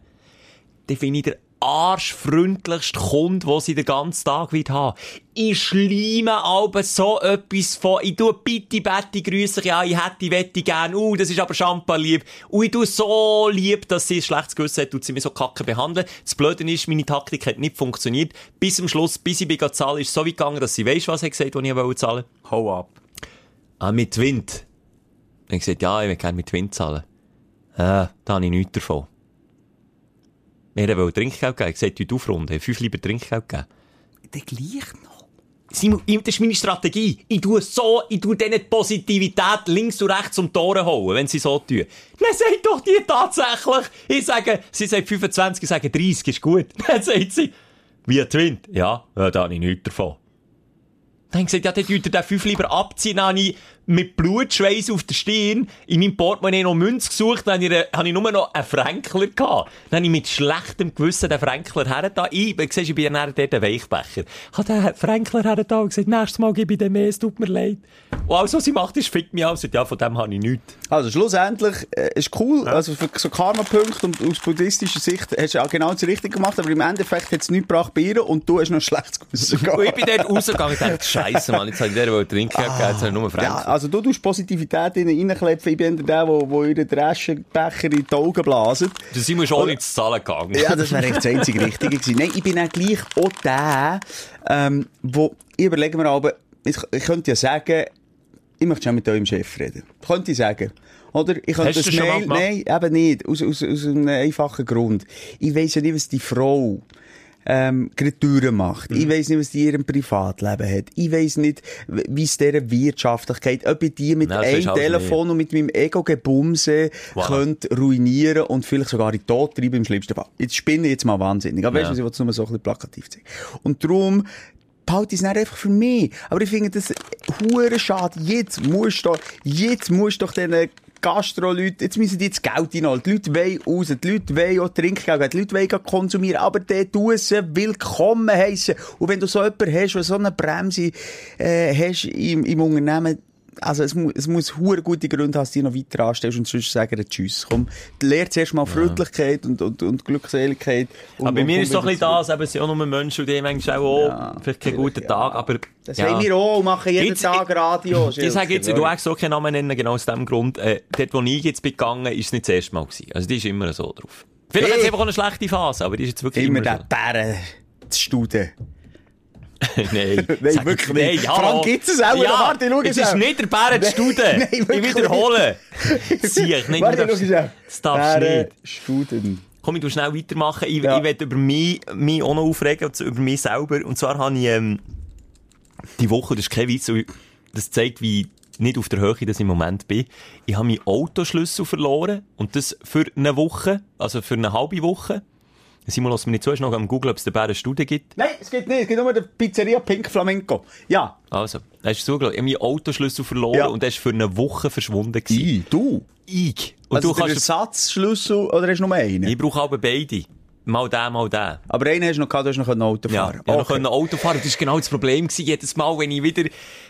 Dann finde ich arschfreundlichste Kunde, den sie den ganzen Tag wird haben. Ich schleime aber so etwas von, ich tue bitte, Betty, grüße ja, ich hätte, wette gern, uh, das ist aber Champagner lieb. Und ich tue so lieb, dass sie ein schlechtes Gewissen hat, tut sie mich so kacke behandeln. Das Blöde ist, meine Taktik hat nicht funktioniert. Bis zum Schluss, bis ich bin zahlen, ist es so weit gegangen, dass sie weiss, was sie gesagt hat, was ich wollte zahlen. Hau ab. Ah, mit Wind. Dann habe ich gesagt, ja, ich will gerne mit Wind zahlen. Ah, da habe ich nichts davon. Wir wollen Trinkgeld geben. Ich gesagt, du aufrunden. Fünf lieber Trinkgeld geben. Der gleich noch. Simon, das ist meine Strategie. Ich tue so, ich tue denen die Positivität links und rechts um die Ohren holen, wenn sie so tun. Dann sagt doch die tatsächlich. Ich sage, sie sagt 25, ich sage 30, ist gut. Dann sagt sie, wie ein Wind. Ja, ja, da habe ich nichts davon. Dann ich gesagt, ja, dann tut ihr den fünf lieber abziehen. Dann habe ich mit Blutschweiß auf der Stirn in meinem Portemonnaie noch Münz gesucht. Dann habe ich, nur noch einen Fränkler gehabt. Dann habe ich mit schlechtem Gewissen den Fränkler hergetan. Ich, wie siehst, ich bin ja dort ein Weichbecher. Ich habe den Fränkler hergetan und gesagt, nächstes Mal gebe ich dir mehr, es tut mir leid. Und alles, was sie macht, ist, fickt mich aus. Ja, von dem habe ich nichts. Also schlussendlich äh, ist cool, also für so Karma-Punkte und aus buddhistischer Sicht hast du auch genau das Richtige gemacht, aber im Endeffekt hat es nichts gebracht bei ihr und du hast noch ein schlechtes Gewissen Und ich bin dort rausgegangen und dachte, Scheiße, Mann, jetzt habe ich der, der trinken gegeben, jetzt habe ich nur Fränkler. Ja, also du tust Positivität in reinklepfen, ich bin der, der, der ihren Dreschenbecher in die Augen blasen. Der Simon ist auch nicht zu zahlen gegangen. Ja, das wäre echt das einzige Richtige gewesen. Nein, ich bin auch gleich auch der, ähm, wo, ich überlege mir aber, ich, ich könnte ja sagen, ich möchte schon mit eurem Chef reden. Könnte ich sagen. Oder? Ich könnte Hast das schon Mail, nein, eben nicht. Aus, aus, aus einem einfachen Grund. Ich weiss ja nicht, was die Frau, ähm, gerade durchmacht. Mhm. Ich weiss nicht, was die in ihrem Privatleben hat. Ich weiss nicht, wie es dieser wirtschaftlich geht. Ob ich die mit Nein, einem Telefon und mit meinem Ego-Gebumse Wow. könnte ruinieren und vielleicht sogar in den Tod treiben im schlimmsten Fall. Jetzt spinne ich jetzt mal wahnsinnig. Aber Ja. weißt du, ich will es nur so ein bisschen plakativ zeigen. Und darum, behalte es nicht einfach für mich. Aber ich finde das hure schade. Jetzt musst du, jetzt musst du doch diesen Gastro-Leute, jetzt müssen die jetzt Geld reinholen. Die Leute wollen raus, die Leute wollen auch Trinkgeld die Leute wollen konsumieren, aber der du sie willkommen heissen. Und wenn du so jemanden hast, der so eine Bremse, äh, hast im, im Unternehmen, also es, mu es muss hure gute Gründe haben, dass du noch weiter anstellst und sonst sagen Tschüss. Komm, lehr zuerst mal Freundlichkeit und, und, und Glückseligkeit. Und, Aber bei und mir ist es doch ein bisschen das, eben, es sind auch nur Menschen, die manchmal auch, vielleicht keinen guten Tag, aber, Das ja. haben wir auch, machen jeden Jetzt- Tag Radio. Ich sage jetzt, du hast so keinen Namen nennen, genau aus dem Grund, äh, dort, wo ich jetzt bin gegangen, ist es nicht das erste Mal gewesen. Also, die ist immer so drauf. Vielleicht Hey. hat es einfach auch eine schlechte Phase, aber die ist jetzt wirklich Immer immer, der Bären zu studen. Nein, Nein, wirklich nicht. Nein, Frank, hallo. gibt's es auch? Ja, Warte, schau es es ist nicht der Bärenstude. Nein, ich wirklich wiederhole. Sieh ich nicht. Warte, du darfst-. Das darfst nicht. Studen. Komm, ich tu schnell weitermachen. Ich, Ja. ich will über mich, mich auch noch aufregen, über mich selber. Und zwar habe ich, ähm, die Woche, das ist kein Witz, das zeigt, wie nicht auf der Höhe das ich im Moment bin. Ich habe meinen Autoschlüssel verloren. Und das für eine Woche, also für eine halbe Woche. Simon, lass mich nicht zu, du noch am Google, ob es den Bären Studie gibt. Nein, es geht nicht. Es geht nur der Pizzeria Pink Flamingo. Ja. Also, hast du zugelassen? Ich habe meinen Autoschlüssel verloren Ja. und der ist für eine Woche verschwunden. I, du. Ich. Und Also du kannst... Ersatzschlüssel, oder hast du nur einen? Ich brauche aber beide. Mal den, mal den. Aber einen hast du noch gehabt, du hast noch ein Auto Ja, fahren. ich okay. Noch Auto fahren. Das war genau das Problem gewesen. Jedes Mal, wenn ich wieder,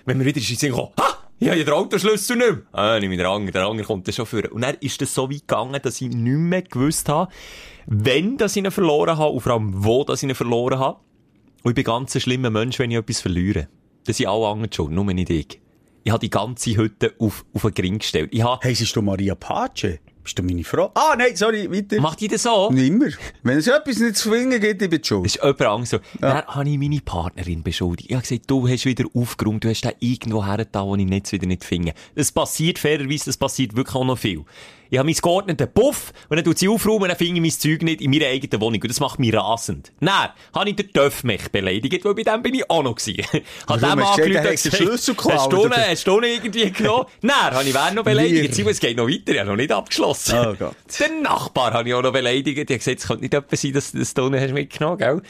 wenn wir wieder Sinn kommen, ha! Ich habe ja den Autoschlüssel nicht mehr. Ah, nicht mehr der Anger. Der Anger kommt dann schon vor. Und dann ist das so weit gegangen, dass ich nicht mehr gewusst habe, wenn dass ich ihn verloren habe und vor allem wo dass ich ihn verloren habe. Und ich bin ganz ein schlimmer Mensch, wenn ich etwas verliere. Das sind alle anderen schon, nur nicht ich. Ich habe die ganze Hütte auf, auf einen Gring gestellt. Ich habe, Hey, siehst du Maria Pace? Bist du meine Frau? Ah, nein, sorry, weiter. macht die das so? Nimmer. Wenn es etwas nicht zu finden gibt, ich bin schuld. Das ist jemand anderes so. Dann habe ich meine Partnerin beschuldigt. Ich habe gesagt, du hast wieder aufgeräumt, du hast den irgendwo hergetan, wo ich jetzt wieder nicht finde. Das passiert fairerweise, das passiert wirklich auch noch viel. Ich habe meinen geordneten Puff, und dann tut sie aufräumen, und dann finde ich mein Zeug nicht in meiner eigenen Wohnung. Und das macht mich rasend. Dann habe ich den Töffmech beleidigt, weil bei dem bin ich auch noch gewesen. Habe Warum dem hast du er hat Schlüssel geklaut, Hast du ihn, du ihn irgendwie genommen? Nein, habe ich wen noch beleidigt. Simon, es geht noch weiter, ich habe noch nicht abgeschlossen. Oh Gott. Den Nachbar habe ich auch noch beleidigt. Ich habe gesagt, es könnte nicht etwas sein, dass du das Ton hast mitgenommen, gell?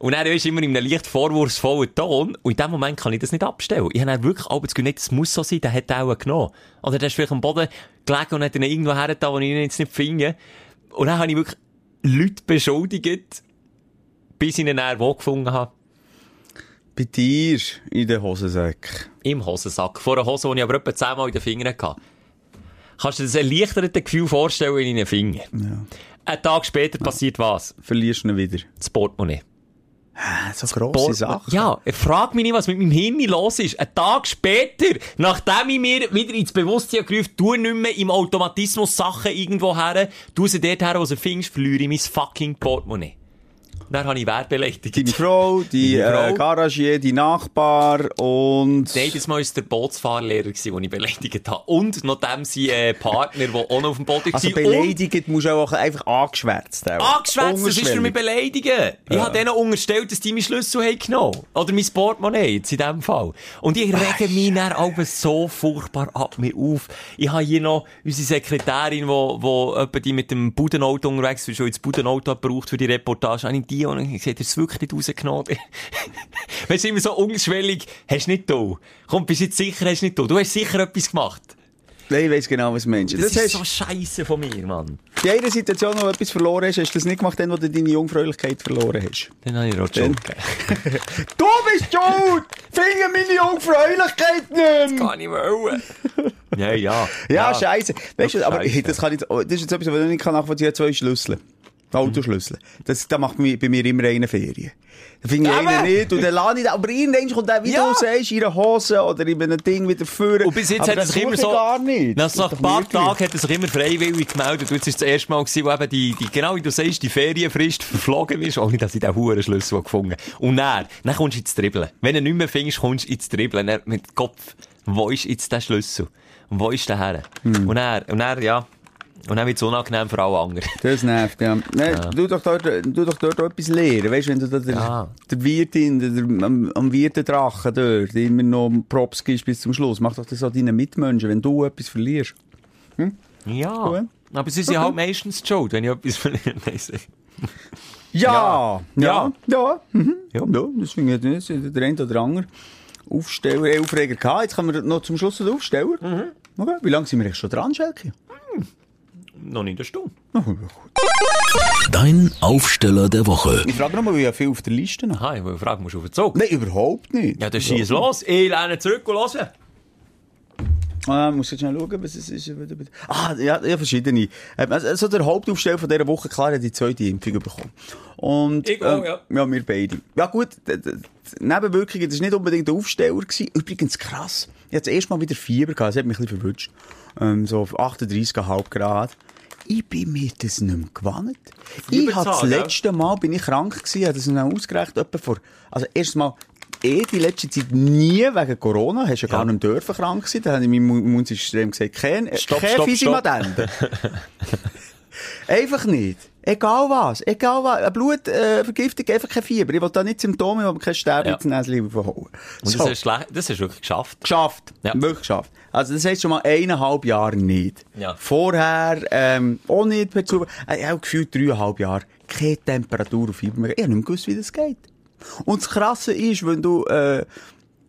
Und er ist immer in einem leicht vorwurfsvollen Ton. Und in dem Moment kann ich das nicht abstellen. Ich habe wirklich aber das Gefühl, das muss so sein, der hat auch genommen. Oder der ist vielleicht am Boden gelegen und hat ihn irgendwo hergetan, wo ich ihn jetzt nicht finde. Und dann habe ich wirklich Leute beschuldigt, bis ich ihn dann wo gefunden habe. Bei dir in den Hosensäck. Im Hosensack. Vor einer Hose, die ich aber etwa zehnmal in den Fingern hatte. Kannst du dir das erleichterte Gefühl vorstellen in den Fingern? Ja. Einen Tag später passiert was? Verlierst du ihn wieder. Das Portemonnaie. So grosse. Sachen. Ja, ich frag mich nicht, was mit meinem Hirn los ist. Ein Tag später, nachdem ich mir wieder ins Bewusstsein gerufen tu nicht mehr im Automatismus Sachen irgendwo her, tu sie dort her, wo sie findest, verliere ich mein fucking Portemonnaie. Dann habe ich Wer beleidigt. Deine Frau, die äh, Garagier, die Nachbar und... Nein, das Mal war es der Bootsfahrlehrer, den ich beleidigt habe. Und noch dem sein äh, Partner, der auch noch auf dem Boot war. Also beleidigt musst du auch einfach angeschwärzt. auch. Angeschwätzt, das ist für mich beleidigen. Ich habe denen unterstellt, dass die meinen Schlüssel haben genommen. Oder mein Portemonnaie, jetzt in dem Fall. Und ich rege mich dann aber so furchtbar ab mir auf. Ich habe hier noch unsere Sekretärin, wo, wo die mit dem Budenauto unterwegs ist, die das Budenauto hat gebraucht für die Reportage, habe ich die Ferien und dann sieht er es wirklich nicht rausgenommen. weißt du, immer so unschwellig, hast du nicht da. Komm, bist du jetzt sicher, hast du nicht da. Du hast sicher etwas gemacht. Nein, ich weiss genau, was Menschen. Das, Das, ist so scheiße von mir, Mann. in einer Situation, wo du etwas verloren hast, hast du das nicht gemacht, dann, wo du deine Jungfräulichkeit verloren hast. Dann habe ich auch schon. Du bist schuld! Finde meine Jungfräulichkeit nicht mehr! Kann ich wollen. ja, ja. Ja, scheiße. Weißt du, aber Scheisse. hey, das kann ich, das ist jetzt etwas, was ich nicht nachvollziehen kann. Zwei Schlüssel. Autoschlüssel. Das, da macht mir, bei mir immer eine Ferien. Da finde ich einen nicht. Und dann lade ich den, aber irgendwann kommt der, wie Ja. du sagst, in einer Hose oder in einem Ding wieder führen. Und bis jetzt aber hat er das sich immer so, gar nicht. nach, Das ein paar Tagen hat er sich immer freiwillig gemeldet. Und jetzt war das erste Mal, gewesen, wo eben die, die, genau wie du sagst, die Ferienfrist verflogen ist, ohne dass ich den huren Schlüssel gefunden habe. Und dann, dann kommst du ins Dribbeln. Wenn du nicht mehr findest, kommst du ins Dribbeln. Dann mit dem Kopf, wo ist jetzt der Schlüssel? Wo ist der her? Hm. Und dann, und dann, ja, und dann wird es unangenehm für alle anderen. Das nervt, ja. Nein, Du doch dort, du doch dort etwas lernen. Weißt du, wenn du da der, Ja. der Wirtin, der, am, am Wirtendrachen dort immer noch Props gibst bis zum Schluss, mach doch das auch deinen Mitmenschen, wenn du etwas verlierst. Ja. Cool. Aber sie sind ja halt meistens schuld, wenn ich etwas verliere. Sie- Ja! Ja! Ja! Mhm. Ja. ja. das finde ich Der eine oder andere Aufsteller, äh, Aufreger gehabt. Jetzt kommen wir noch zum Schluss den Aufsteller. Okay. Wie lange sind wir eigentlich schon dran, Schelke? Noch nicht eine Stunde. Dein Aufsteller der Woche. Ich frage nochmal, wie ja viel auf der Liste noch. Aha, ich will fragen, musst du auf den Zug? Nein, überhaupt nicht. Ja, dann schieß los. Ich lerne zurück und hören. Ah, muss jetzt schnell schauen, was es ist. Ah, ja, ja verschiedene. Ähm, Also, also der Hauptaufsteller von dieser Woche, klar, hat die zweite Impfung bekommen. Und, Ich auch, ja. Ja, wir beide. Ja gut, die Nebenwirkungen, das war nicht unbedingt der Aufsteller. Gewesen. Übrigens krass. Ich hatte das erste Mal wieder Fieber gehabt, das hat mich ein bisschen verwünscht. Ähm, so auf 38,5 Grad. Ich bin mir das nicht mehr gewohnt. Ich hatte das letzte Mal bin ich krank gewesen, habe das noch ausgerechnet, etwa vor, also erst mal, eh die letzte Zeit nie wegen Corona, hast ja, gar nicht dürfen krank sein, da habe ich meinem Immunsystem gesagt, kein, Stopp, kein stopp, Fisimadenten. einfach nicht. Egal was, egal was. Eine Blutvergiftung, einfach kein Fieber. Ich will da nicht Symptome, aber kein Sterben Ja. Und So. das, schlecht- das du wirklich geschafft. Geschafft. Ja. Wirklich geschafft. Also, das heisst schon mal eineinhalb Jahre nicht. Ja. Vorher, ähm, auch nicht per Zufall. Äh, auch gefühlt dreieinhalb Jahre. Keine Temperatur auf Fieber mehr. Ich habe nicht mehr gewusst, wie das geht. Und das Krasse ist, wenn du, äh,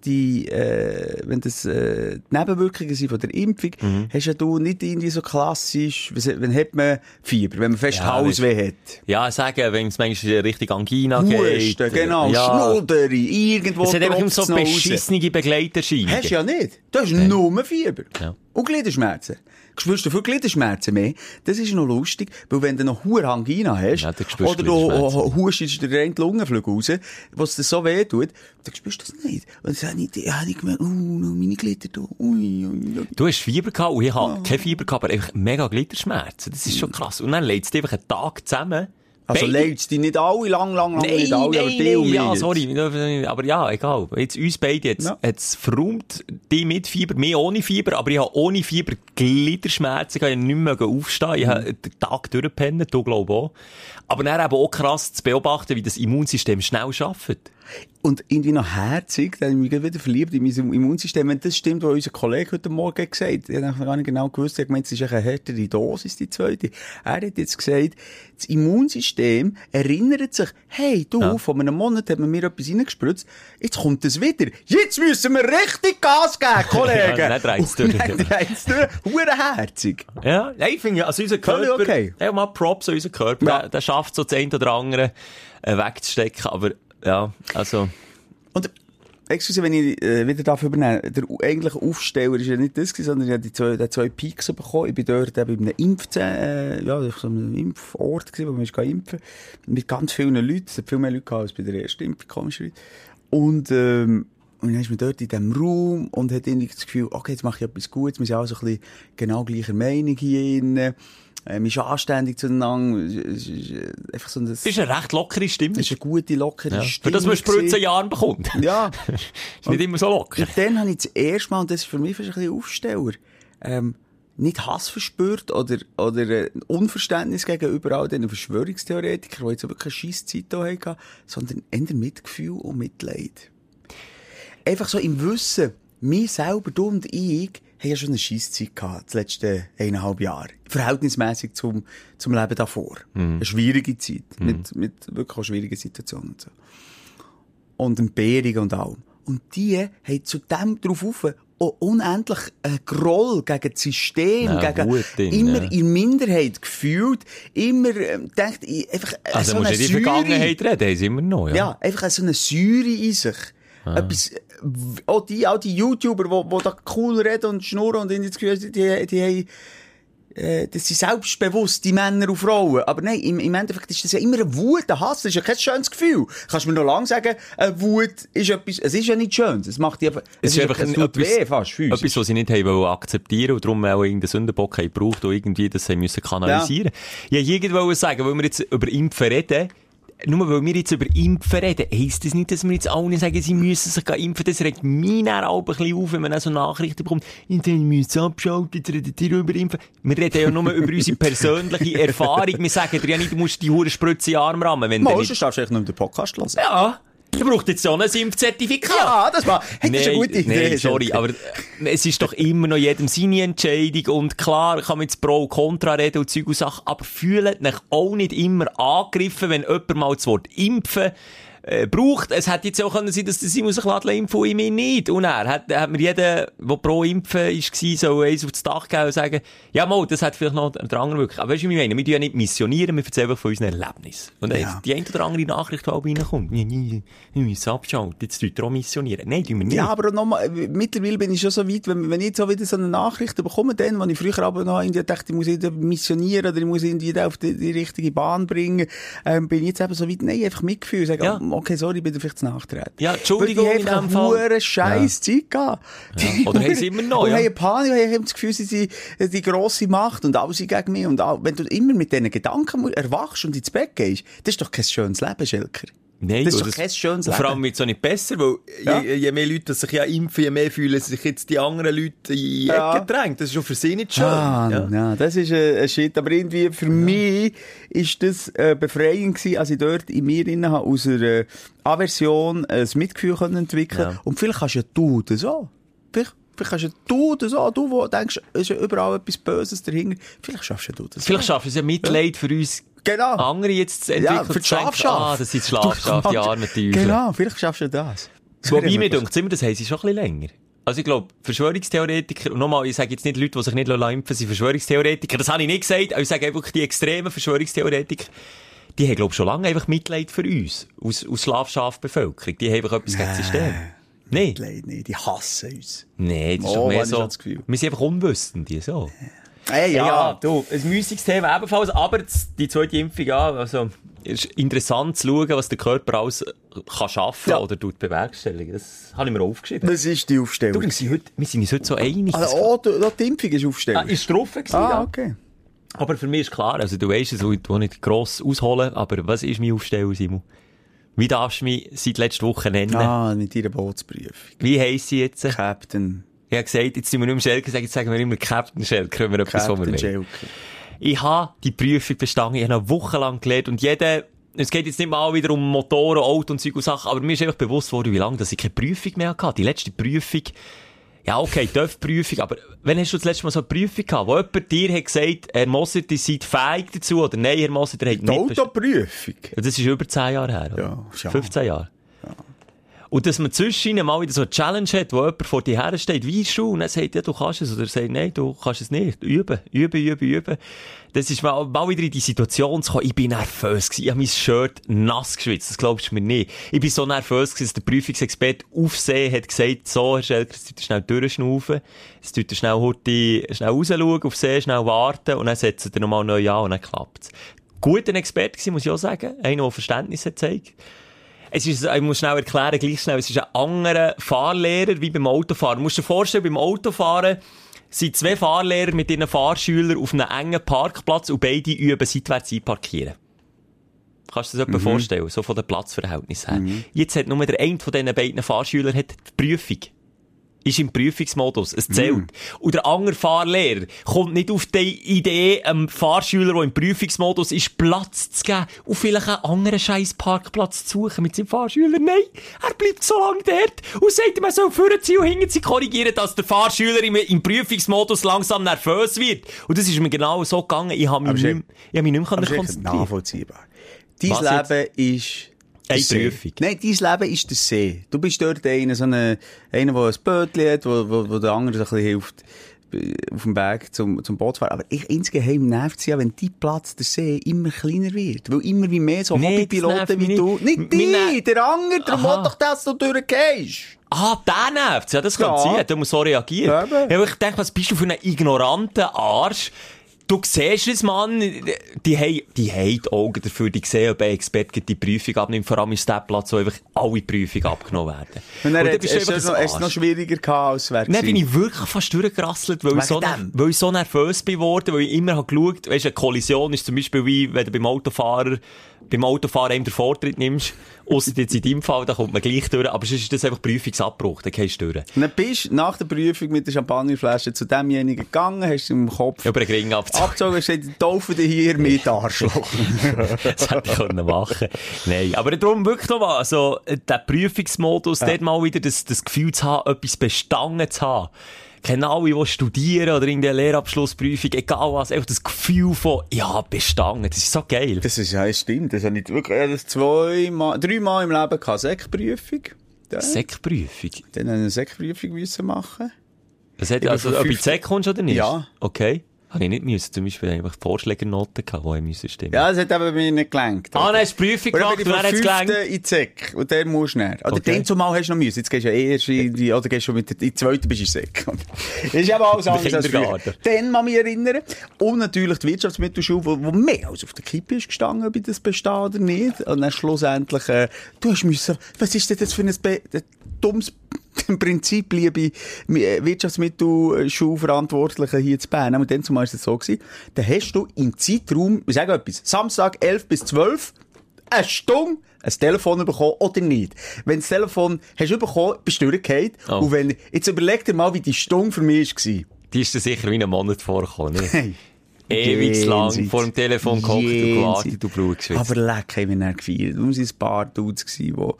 die, äh, wenn das, äh, die Nebenwirkungen sind von der Impfung, Mhm. hast ja du nicht irgendwie so klassisch, wenn hat man Fieber, wenn man fest Ja, Hausweh hat. Ja, sagen, wenn es manchmal Richtung Angina geht. Husten, genau, Ja. Schnuderi, irgendwo Es hat einfach so beschissene Begleiterscheinungen. Hast du ja nicht. Du hast nur Fieber. Ja. Und Gliederschmerzen. Spürst du viel Gliederschmerzen mehr? Das ist noch lustig, weil wenn du noch hohe Angina hast, Ja, oder du du Gliederschmerzen. oh, hustest dir die Lungenflügel raus, was dir so weh tut, dann spürst du das nicht. Und dann habe ich, hab ich gemerkt, oh, noch meine Glieder da, ui, ui. Du hast Fieber gehabt und ich habe kein Fieber gehabt, aber einfach mega Gliederschmerzen. Das ist schon krass. Und dann es dir einfach einen Tag zusammen. Also leidest die nicht alle, lang, lang, lang, Nein, nicht alle, aber nein, die und nein, ja, sorry, aber ja, egal. Jetzt uns beide jetzt, Ja. jetzt verräumt die mit Fieber, mir ohne Fieber, aber ich habe ohne Fieber Gliederschmerzen, ich kann nicht mehr aufstehen, ich habe den Tag durchgepennt, du glaub auch. Aber dann eben auch krass zu beobachten, wie das Immunsystem schnell arbeitet. Und irgendwie noch herzig, da habe ich wieder verliebt in mein Immunsystem. Wenn das stimmt, was unser Kollege heute Morgen gesagt hat, ich habe gar nicht genau gewusst, er hat gemeint, es ist eine härtere Dosis, die zweite. Er hat jetzt gesagt, das Immunsystem erinnert sich, hey, du, vor einem Monat hat man mir etwas reingespritzt, jetzt kommt es wieder. Jetzt müssen wir richtig Gas geben, Kollegen. Ja, dann dreht's Und durch. Dann dreht's durch. Hurenherzig. Ja, nein, ich finde, also unser Körper, okay. ja, mal Props an unseren Körper, Ja. der, der schafft so das eine oder andere äh, wegzustecken, aber ja, also, Und, excuse, wenn ich äh, wieder darf übernehmen, der eigentliche Aufsteller ist ja nicht das sondern ich habe die zwei, die zwei Peaks bekommen. Ich bin dort eben in einem Impf, äh, ja, so einem Impfort gewesen, wo man ist impfen mit ganz vielen Leuten. Es hat viel mehr Leute gehabt als bei der ersten Impfung, komischerweise. Und, ähm, und dann ist man dort in diesem Raum und hat irgendwie das Gefühl, okay, jetzt mache ich etwas Gutes, wir sind alle so ein bisschen genau gleicher Meinung hier innen. Ähm, ist anständig zueinander. Es ist, äh, einfach so ein, das ist eine recht lockere Stimme. es ist eine gute, lockere Ja. Für Stimmung das man Spritze gewesen. Jahren bekommt. Ja. ist nicht immer so locker. Und dann habe ich das erste Mal, und das ist für mich fast ein bisschen Aufsteller, ähm, nicht Hass verspürt oder, oder äh, Unverständnis gegenüber all diesen Verschwörungstheoretikern, die jetzt wirklich eine scheisse Zeit hatten, sondern eher Mitgefühl und Mitleid. Einfach so im Wissen, mir selber, du und ich, haben ja schon eine scheisse Zeit gehabt, das letzte eineinhalb Jahre. verhältnismäßig zum, zum Leben davor. Eine schwierige Zeit. Mit, mit wirklich auch schwierigen Situationen und so. Und Entbehrungen und allem. Und die haben zu dem drauf auf auch unendlich einen Groll gegen das System, Ja, gegen Wut immer ja. in Minderheit gefühlt, immer ähm, denkt, einfach äh, Also, so musst eine du in die Säure- Vergangenheit reden, sie immer noch, ja. ja, einfach so eine Säure in sich. Etwas, äh, auch die, auch die YouTuber, die, die da cool reden und schnurren und in das Gefühl, die, die, die haben, äh, das sind selbstbewusst, die Männer und Frauen. Aber nein, im, im Endeffekt ist das ja immer eine Wut, ein Hass, das ist ja kein schönes Gefühl. Kannst du mir noch lange sagen, eine Wut ist etwas, es ist ja nicht schön, es macht die einfach, Es ist einfach es ein- etwas- weh fast, physisch. Etwas, was sie nicht haben akzeptieren und darum auch irgendeinen Sündenbock haben gebraucht und irgendwie das haben müssen kanalisieren. Ja. Wollte irgendwo sagen, weil wir jetzt über Impfen reden, nur weil wir jetzt über Impfen reden, heisst das nicht, dass wir jetzt alle sagen, sie müssen sich impfen. Das regt mich dann auch ein bisschen auf, wenn man so Nachrichten bekommt, ich müssen abschalten, jetzt redet ihr über Impfen. Wir reden ja nur über unsere persönliche Erfahrung. Wir sagen dir ja nicht, du musst die hure Spritze in den Arm rammen, wenn du Mal, nicht... sonst darfst du eigentlich nur den Podcast hören. Ja, du brauchst jetzt ja ein Impfzertifikat. Ja, das war, hey, das ist eine gute Idee. Nein, sorry, aber es ist doch immer noch jedem seine Entscheidung und klar kann man jetzt Pro und Contra reden und Zeug und Sachen, aber fühlt euch auch nicht immer angegriffen, wenn jemand mal das Wort impfen äh, braucht. Es hätte jetzt auch können sein, dass der Simon sich lässt impfen und ich nicht. Und er hat, hat mir jeder, der pro impfen war, so eins aufs Dach geben und sagen, ja mal, das hat vielleicht noch der andere wirklich. Aber weißt du, wie ich meine? Wir tun ja nicht missionieren, wir erzählen einfach von unseren Erlebnissen. Und Ja. jetzt die eine oder andere Nachricht, die auch reinkommt, wir müssen abschalten, jetzt ihr auch missionieren. Nein, tun wir nicht. Ja, aber nochmal, mittlerweile bin ich schon so weit, wenn, wenn ich jetzt so wieder so eine Nachricht bekomme, dann, wenn ich früher aber noch irgendwie dachte, ich muss irgendwie missionieren oder ich muss irgendwie auf die, die richtige Bahn bringen, ähm, bin ich jetzt eben so weit, nein, einfach Mitgefühl, sagen, Ja. Okay, sorry, ich bin dir vielleicht zu nachtreten. Ja, Entschuldigung die in dem Fall. eine scheiß Zeit gehabt. Die Oder haben sie immer noch, Und ja. haben Panik, und haben das Gefühl, sie sind die grosse Macht und alle sind gegen mich und all, wenn du immer mit diesen Gedanken erwachst und ins Bett gehst, das ist doch kein schönes Leben, Schelker. Nein, Das ist doch kein schönes und Vor Leben. allem wird es auch nicht besser, weil Ja. je, je mehr Leute sich ja impfen, je mehr fühlen sich jetzt die anderen Leute in die Ja. Ecke gedrängt. Das ist schon für sie nicht schön. Ah, ja. ja. das ist ein, ein Shit. Aber irgendwie, für mich ist das äh, befreiend gewesen, als ich dort in mir drin habe, aus einer Aversion ein Mitgefühl können entwickeln Ja. Und vielleicht kannst ja du das auch. Vielleicht, vielleicht kannst ja du das auch. Du, wo denkst, es ist ja überall etwas Böses dahinter. Vielleicht schaffst ja du das Vielleicht auch. schaffen sie ja Mitleid für uns Genau. andere jetzt zu entwickeln. Ja, für die Schlafschafe. Ah, das sind die Schlafschafe, die armen Teufel. Genau, vielleicht schaffst du das. Das Wobei mir denkt, immer, das haben sie schon ein bisschen länger. Also ich glaube, Verschwörungstheoretiker, und nochmal, ich sage jetzt nicht Leute, die sich nicht impfen sind Verschwörungstheoretiker, das habe ich nicht gesagt, aber ich sage einfach, die extremen Verschwörungstheoretiker, die haben, glaube schon lange einfach Mitleid für uns, aus, aus Schlafschafbevölkerung. Die haben einfach etwas gegen das System. Nein. Nein, nee, die hassen uns. Nein, das ist Oh, doch mehr so. Wir sind einfach Unwissende, so. Hey, Ja, ja. du, ein müßiges Thema ebenfalls, aber die zweite Impfung, ja, also, ist interessant zu schauen, was der Körper alles äh, kann schaffen Ja. oder tut bewerkstelligen. Das habe ich mir aufgeschrieben. Das ist die Du, Aufstellung. wir sind, heute, wir sind uns heute so einig. Also, oh, du- die Impfung ist Aufstellung. ah, ist drauf gewesen, ah, okay. Aber für mich ist klar, also du weißt es, ich will nicht gross ausholen, aber was ist mein Aufsteller, Simon? Wie darfst du mich seit letzter Woche nennen? Ah, mit ihrer Bootsprüfung. Wie heisst sie jetzt? Captain. Ich habe gesagt, jetzt sind wir nicht mehr Schelker, jetzt sagen wir immer Captain Schelker, können wir etwas, was wir Captain wollen. Ich habe die Prüfung bestanden, ich habe eine Woche lang gelernt und jeder, es geht jetzt nicht mal wieder um Motoren, Auto und Zeug und Sachen, aber mir ist einfach bewusst worden, wie lange dass ich keine Prüfung mehr hatte. Die letzte Prüfung, ja okay, TÜV-Prüfung, aber wann hast du das letzte Mal so eine Prüfung gehabt, wo jemand dir hat gesagt, Herr Moser, ihr seid fähig dazu, oder nein, Herr Moser, ihr habt Die nicht... best- Autoprüfung. Das ist über 10 Jahre her, oder? Ja. 15 Jahre. Und dass man zwischen mal wieder so eine Challenge hat, wo jemand vor dir her steht, wie du, und er sagt, ja, du kannst es, oder er sagt, nein, du kannst es nicht. Üben, üben, üben, üben. Das ist mal, mal wieder in die Situation zu kommen, ich bin nervös gewesen, ich habe mein Shirt nass geschwitzt, das glaubst du mir nicht. Ich bin so nervös gewesen, dass der Prüfungsexperte aufsehen hat gesagt, so, Herr Schelker, es tut schnell durchschnaufen, es tut schnell, heute, schnell rausschauen, auf See, schnell warten, und dann setzt er nochmal neu an, und dann klappt's. Guter Experte gewesen, muss ich auch sagen. Einer, der Verständnis hat gezeigt. Es ist, ich muss schnell erklären, gleich schnell, es ist ein anderer Fahrlehrer wie beim Autofahren. Du musst dir vorstellen, beim Autofahren sind zwei Fahrlehrer mit ihren Fahrschülern auf einem engen Parkplatz und beide üben seitwärts einparkieren. Kannst du dir das etwa vorstellen? So von den Platzverhältnissen her. Jetzt hat nur der eine von diesen beiden Fahrschülern hat die Prüfung. Ist im Prüfungsmodus. Es zählt. Und der andere Fahrlehrer kommt nicht auf die Idee, einem Fahrschüler, der im Prüfungsmodus ist, Platz zu geben und vielleicht einen anderen scheiß Parkplatz zu suchen mit seinem Fahrschüler. Nein, er bleibt so lange dort und sagt, man soll vorziehen und hinten sie korrigieren, dass der Fahrschüler im, im Prüfungsmodus langsam nervös wird. Und das ist mir genau so gegangen. Ich habe mich, nicht, ich habe mich nicht mehr konzentrieren nachvollziehbar. Dein Was jetzt? Leben ist... Eine. Prüfung. Nein, dein Leben ist der See. Du bist dort einer, so eine, einer, der ein Bötchen hat, wo, wo, wo der andere so ein bisschen hilft, äh, auf dem Weg zum, zum Boot zu fahren. Aber ich, insgeheim nervt es ja, wenn dein Platz, der See, immer kleiner wird. Weil immer wie mehr so Nee, das Hobbypiloten nervt wie du... nicht. Nicht ner- dich, der andere, der will doch, dass du durchgehst. Ah, der nervt's. Ja, das kann Ja. sein. Der muss so reagieren. Ja, ich denke, was bist du für einen ignoranten Arsch? Du siehst es, Mann, die haben, die haben die Augen dafür, die sehen, ob ein Experte die Prüfung abnimmt. Vor allem ist der Platz, wo einfach alle Prüfungen abgenommen werden. Und dann dann bist du hast du einfach noch, noch schwieriger gehabt, als wer Dann bin ich wirklich fast durchgerasselt, weil, ich so, weil ich so nervös bin worden, weil ich immer habe geschaut, weißt, eine Kollision ist zum Beispiel wie, wenn du beim Autofahrer, beim Autofahrer eben den Vortritt nimmst, ausser jetzt in deinem Fall, da kommt man gleich durch, aber sonst ist das einfach Prüfungsabbruch, dann gehst du durch. Dann bist du nach der Prüfung mit der Champagnerflasche zu demjenigen gegangen, hast du im Kopf Über den Ring abgezogen. abgezogen und gesagt, taufe dich hier mit Arschloch. Das hätte ich können machen Nein, aber darum wirklich noch mal, also, äh, der Prüfungsmodus, dort mal wieder das, das Gefühl zu haben, etwas bestanden zu haben. Kennen alle, die studieren oder in der Lehrabschlussprüfung, egal was, einfach das Gefühl von, ja, bestanden, das ist so geil. Das ist, ja, stimmt. Das habe ich wirklich, ich das zweimal, dreimal im Leben gehabt. Sekprüfung. Ja. Sekprüfung. Dann habe ich eine Sekprüfung müssen machen. Hat, also, ob du in die 15 Sek kommst oder nicht? Ja. Okay. Habe ich nicht müssen. Zum Beispiel einfach Vorschlägernoten gehabt, die ich müssen stimmen. Ja, das hat eben bei mir nicht gelenkt. Ah, du die Prüfung gemacht und dann hat es gelangt. in Sek. Und der musst du näher. Oder Okay. den zumal hast du noch müssen. Jetzt gehst du ja erst in die, oder gehst du mit der, in die zweite bist du in. Das ist eben alles anders als früher. Dann mich erinnern. Und natürlich die Wirtschaftsmittelschule, wo, wo mehr als auf der Kippe ist gestanden, ob das bestehe oder nicht. Und dann schlussendlich, äh, du hast müssen, was ist denn das für ein, Be ein dummes im Prinzip, liebe äh, Wirtschaftsmittelschulverantwortliche hier zu Bern, und dann zumal ist es so gewesen, dann hast du im Zeitraum, ich sage etwas, Samstag 11 bis 12, eine Stunde ein Telefon bekommen oder nicht. Wenn das Telefon hast du bekommen, bist du durchgefallen. Oh. Und wenn, jetzt überleg dir mal, wie die Stunde für mich war. Die ist dir sicher wie einen Monat vorgekommen? Hey. Ewig lang vor dem Telefon gehockt und gewartet und Blut geschwitzt. Aber leck, haben wir dann gefeiert. Wir waren ein paar Dudes, gewesen, wo,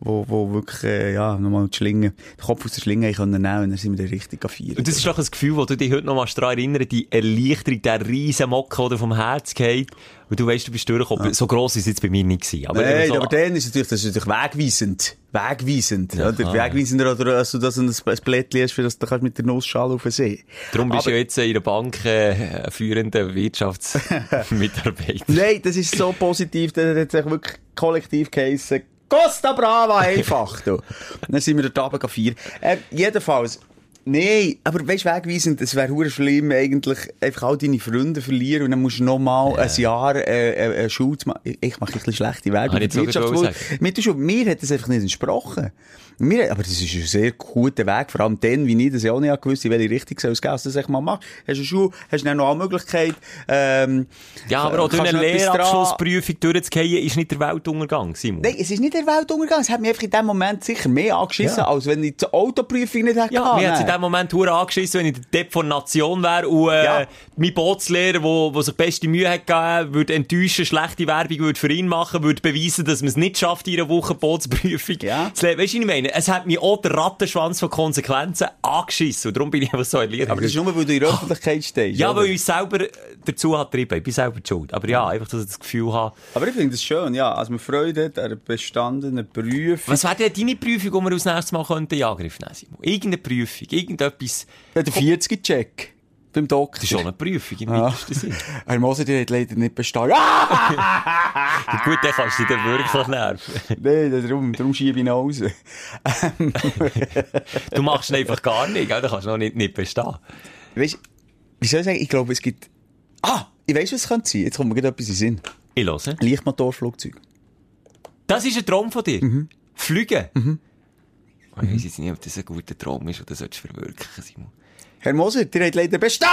wo, wo wirklich, äh, ja, nochmal die Schlinge, den Kopf aus der Schlinge können nehmen und dann sind wir dann richtig gefeiert. Und das ist doch ein Gefühl, wo du dich heute noch mal daran erinnern, die Erleichterung, der riesen Mocken, der vom Herz geht. Und du weißt, du bist durchgekommen. So gross ist es jetzt bei mir nicht gewesen. Aber Nein, so, aber dann ist natürlich, das ist natürlich wegweisend. Wegweisend. Ja, oder? Wegweisender, oder, dass du das ein, Blättchen hast, für das du kannst mit der Nussschale auf den See. darum bist du Aber- ja jetzt in der Bank äh, führender Wirtschaftsmitarbeiter. Nein, das ist so positiv, das hat sich wirklich kollektiv geheissen. Costa Brava einfach, du. Dann sind wir dort oben feiern. Äh, jedenfalls, nein, aber weißt du, wegweisend, es wäre hure schlimm, eigentlich einfach all deine Freunde verlieren und dann musst du nochmal ein Jahr äh, äh, Schule machen. Ich, ich mache ein bisschen schlechte Werbung. Der Schule, mir hat das einfach nicht entsprochen. Mir, aber das ist ein sehr guter Weg, vor allem dann, wie ich das ja auch nicht gewusst in welche Richtung soll es gehen, dass das mal machst. Hast du eine Schule, hast du noch eine Möglichkeit, ähm, Ja, aber auch durch eine Lehrabschlussprüfung durchzugehen, ist nicht der Weltuntergang, Simon. Nein, es ist nicht der Weltuntergang. Es hat mich einfach in dem Moment sicher mehr angeschissen, Ja. als wenn ich die Autoprüfung nicht hätte Ja, mir hat es in dem Moment hure angeschissen, wenn ich der Depp von Nation wäre und äh, Ja. mein Bootslehrer, wo, wo sich beste Mühe hat gegeben, würde enttäuschen, schlechte Werbung würde für ihn machen, würde beweisen, dass man es nicht schafft, in einer Woche Bootsprüfung Ja. zu lernen. Weißt du, was ich meine? Es hat mich auch der Rattenschwanz von Konsequenzen angeschissen und darum bin ich einfach so erleichtert. Aber das ist nur, weil du in der Öffentlichkeit stehst. ja, oder? weil ich selber äh, dazu hat getrieben. Ich bin selber schuld. Aber ja, einfach, dass ich das Gefühl habe. Aber ich finde das schön, ja. Also man Freude hat an bestandenen Prüfung. Was wäre denn deine Prüfung, die wir als nächstes Mal könnten in Angriff nehmen, Simon? Irgendeine Prüfung, irgendetwas. Ja, der 40er-Check. Beim Doktor. Das ist schon eine Prüfung im Ja. weitesten Sinn. Herr Moser, die hat leider nicht bestanden. Ah! Gut, dann kannst du dich wirklich nerven. Nein, darum, darum schiebe ich ihn raus. Du machst ihn einfach gar nicht, gell? dann kannst du noch nicht, nicht bestehen. Weißt wie soll ich sagen? Ich glaube, es gibt. Ah! Ich weiss, was es könnte sein. Jetzt kommt mir gerade etwas in den Sinn. Ich höre. Leichtmotorflugzeug. Das ist ein Traum von dir? Mhm. Fliegen? Ich weiß jetzt nicht, ob das ein guter Traum ist oder solltest du verwirklichen, Simon. Herr Moser, die hat leider bestanden!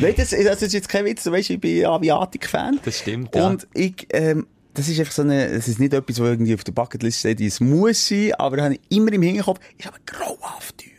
Nein, das, das ist jetzt kein Witz. Du weißt, ich bin Aviatik-Fan. Das stimmt, ja. Und ich, ähm, das ist einfach so eine, es ist nicht etwas, was irgendwie auf der Bucketlist steht, es muss sein, aber habe ich immer im Hinterkopf, ist aber grauhaft teuer.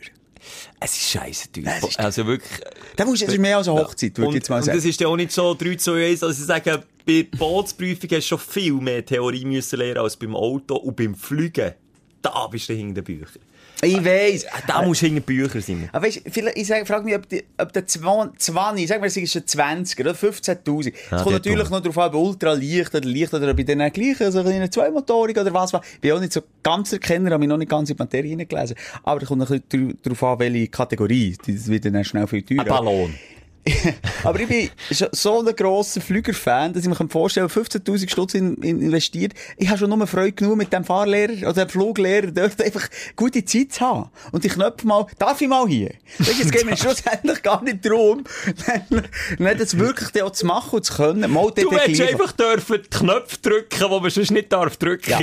Es ist scheiße teuer. Es ist- Also wirklich. Da musst, es ist mehr als eine Hochzeit, würde Und, ich jetzt mal und sagen. das ist ja auch nicht so 3 zu 1, also ich sage, bei Bootsprüfung hast du schon viel mehr Theorie müssen lernen als beim Auto und beim Fliegen. Da bist du hinter den Büchern. Ich weiss. Da musst du hinter den Büchern sein. Aber weißt, ich frage mich, ob, die, ob der 20, 20 sagen wir, es ist ein 20 oder 15.000. Es Ja, kommt natürlich noch darauf an, ob ultra leicht oder leicht oder ob ich dann auch gleich so eine Zweimotorig oder was. Ich bin auch nicht so ganz der Kenner, habe mich noch nicht ganz in die Materie hineingelesen. Aber es kommt ein bisschen darauf an, welche Kategorie. Das wird dann schnell viel teurer. Ein Ballon. Aber ich bin so ein grosser Flüger-Fan, dass ich mir vorstellen kann, 15.000 Stutz in, in investiert. Ich habe schon nur Freude genug mit dem Fahrlehrer oder dem Fluglehrer dort einfach gute Zeit zu haben. Und die Knöpfe mal, darf ich mal hier? Weißt, jetzt geht mir schlussendlich gar nicht darum, dann das wirklich auch zu machen und zu können. Mal Du hättest einfach dürfen die Knöpfe drücken, die man sonst nicht darf drücken. Ja.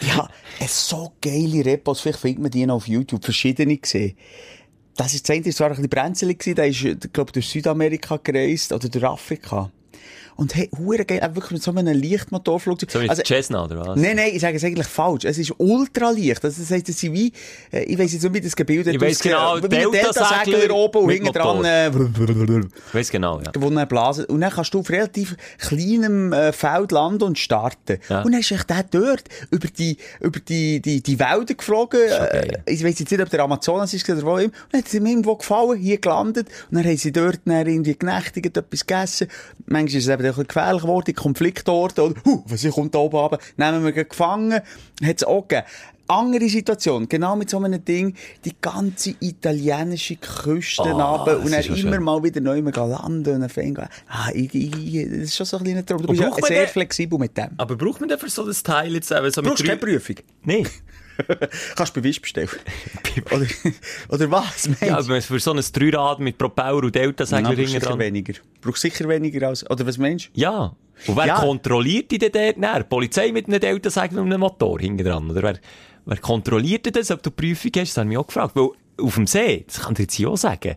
Ja, es so geile Repos, vielleicht findet man die noch auf YouTube, verschiedene gesehen. Das ist das eine, das war ein bisschen brenzlig gewesen, der ist, glaube, durch Südamerika gereist, oder durch Afrika. Und hey, hure geil, auch wirklich mit so einem Leichtmotorflugzeug. So Also, Cessna, oder was? Nein, nein, ich sage es eigentlich falsch. Es ist ultra leicht. Also, das heisst, es sind wie, äh, ich weiss jetzt nicht, wie das Gebilde Ich weiss genau, wie ein Deltasegler oben und hinten dran, äh, Ich weiss genau, ja. wo dann blasen. Und dann kannst du auf relativ kleinem äh, Feld landen und starten. Ja. Und dann ist echt der dort über die, über die, die, die Wälder geflogen. Äh, geil. ich weiss jetzt nicht, ob der Amazonas ist oder wo immer. Und dann hat es ihm irgendwo gefallen, hier gelandet. Und dann haben sie dort dann irgendwie genächtigt, etwas gegessen. Manchmal ist es eben ein bisschen gefährlich geworden, Konfliktorte. Oder, huh, was kommt da oben runter? Nehmen wir gefangen. Hat es auch gegeben. Andere Situation, genau mit so einem Ding, die ganze italienische Küste Ah, runter und das dann immer schön. mal wieder neu landen und dann fängt ah, ich, ich, das ist schon so ein kleiner Traum. Du bist ja sehr den- flexibel mit dem. Aber braucht man denn für so ein Teil jetzt eben so Du brauchst drei- keine Prüfung. Nein. Kannst du Beweis bestellen. oder, oder was, Ja, aber für so ein Dreirad mit Propeller und Delta-Segler brauchst hinten sicher dran. weniger. Brauchst sicher weniger als, oder was meinst du? Ja. Und wer Ja. kontrolliert die denn dort? Nein, die Polizei mit einem Delta-Segler und einem Motor hinten dran. Oder wer, wer kontrolliert denn das, ob du Prüfung hast? Das habe ich mich auch gefragt. Weil auf dem See, das kann ich jetzt auch sagen,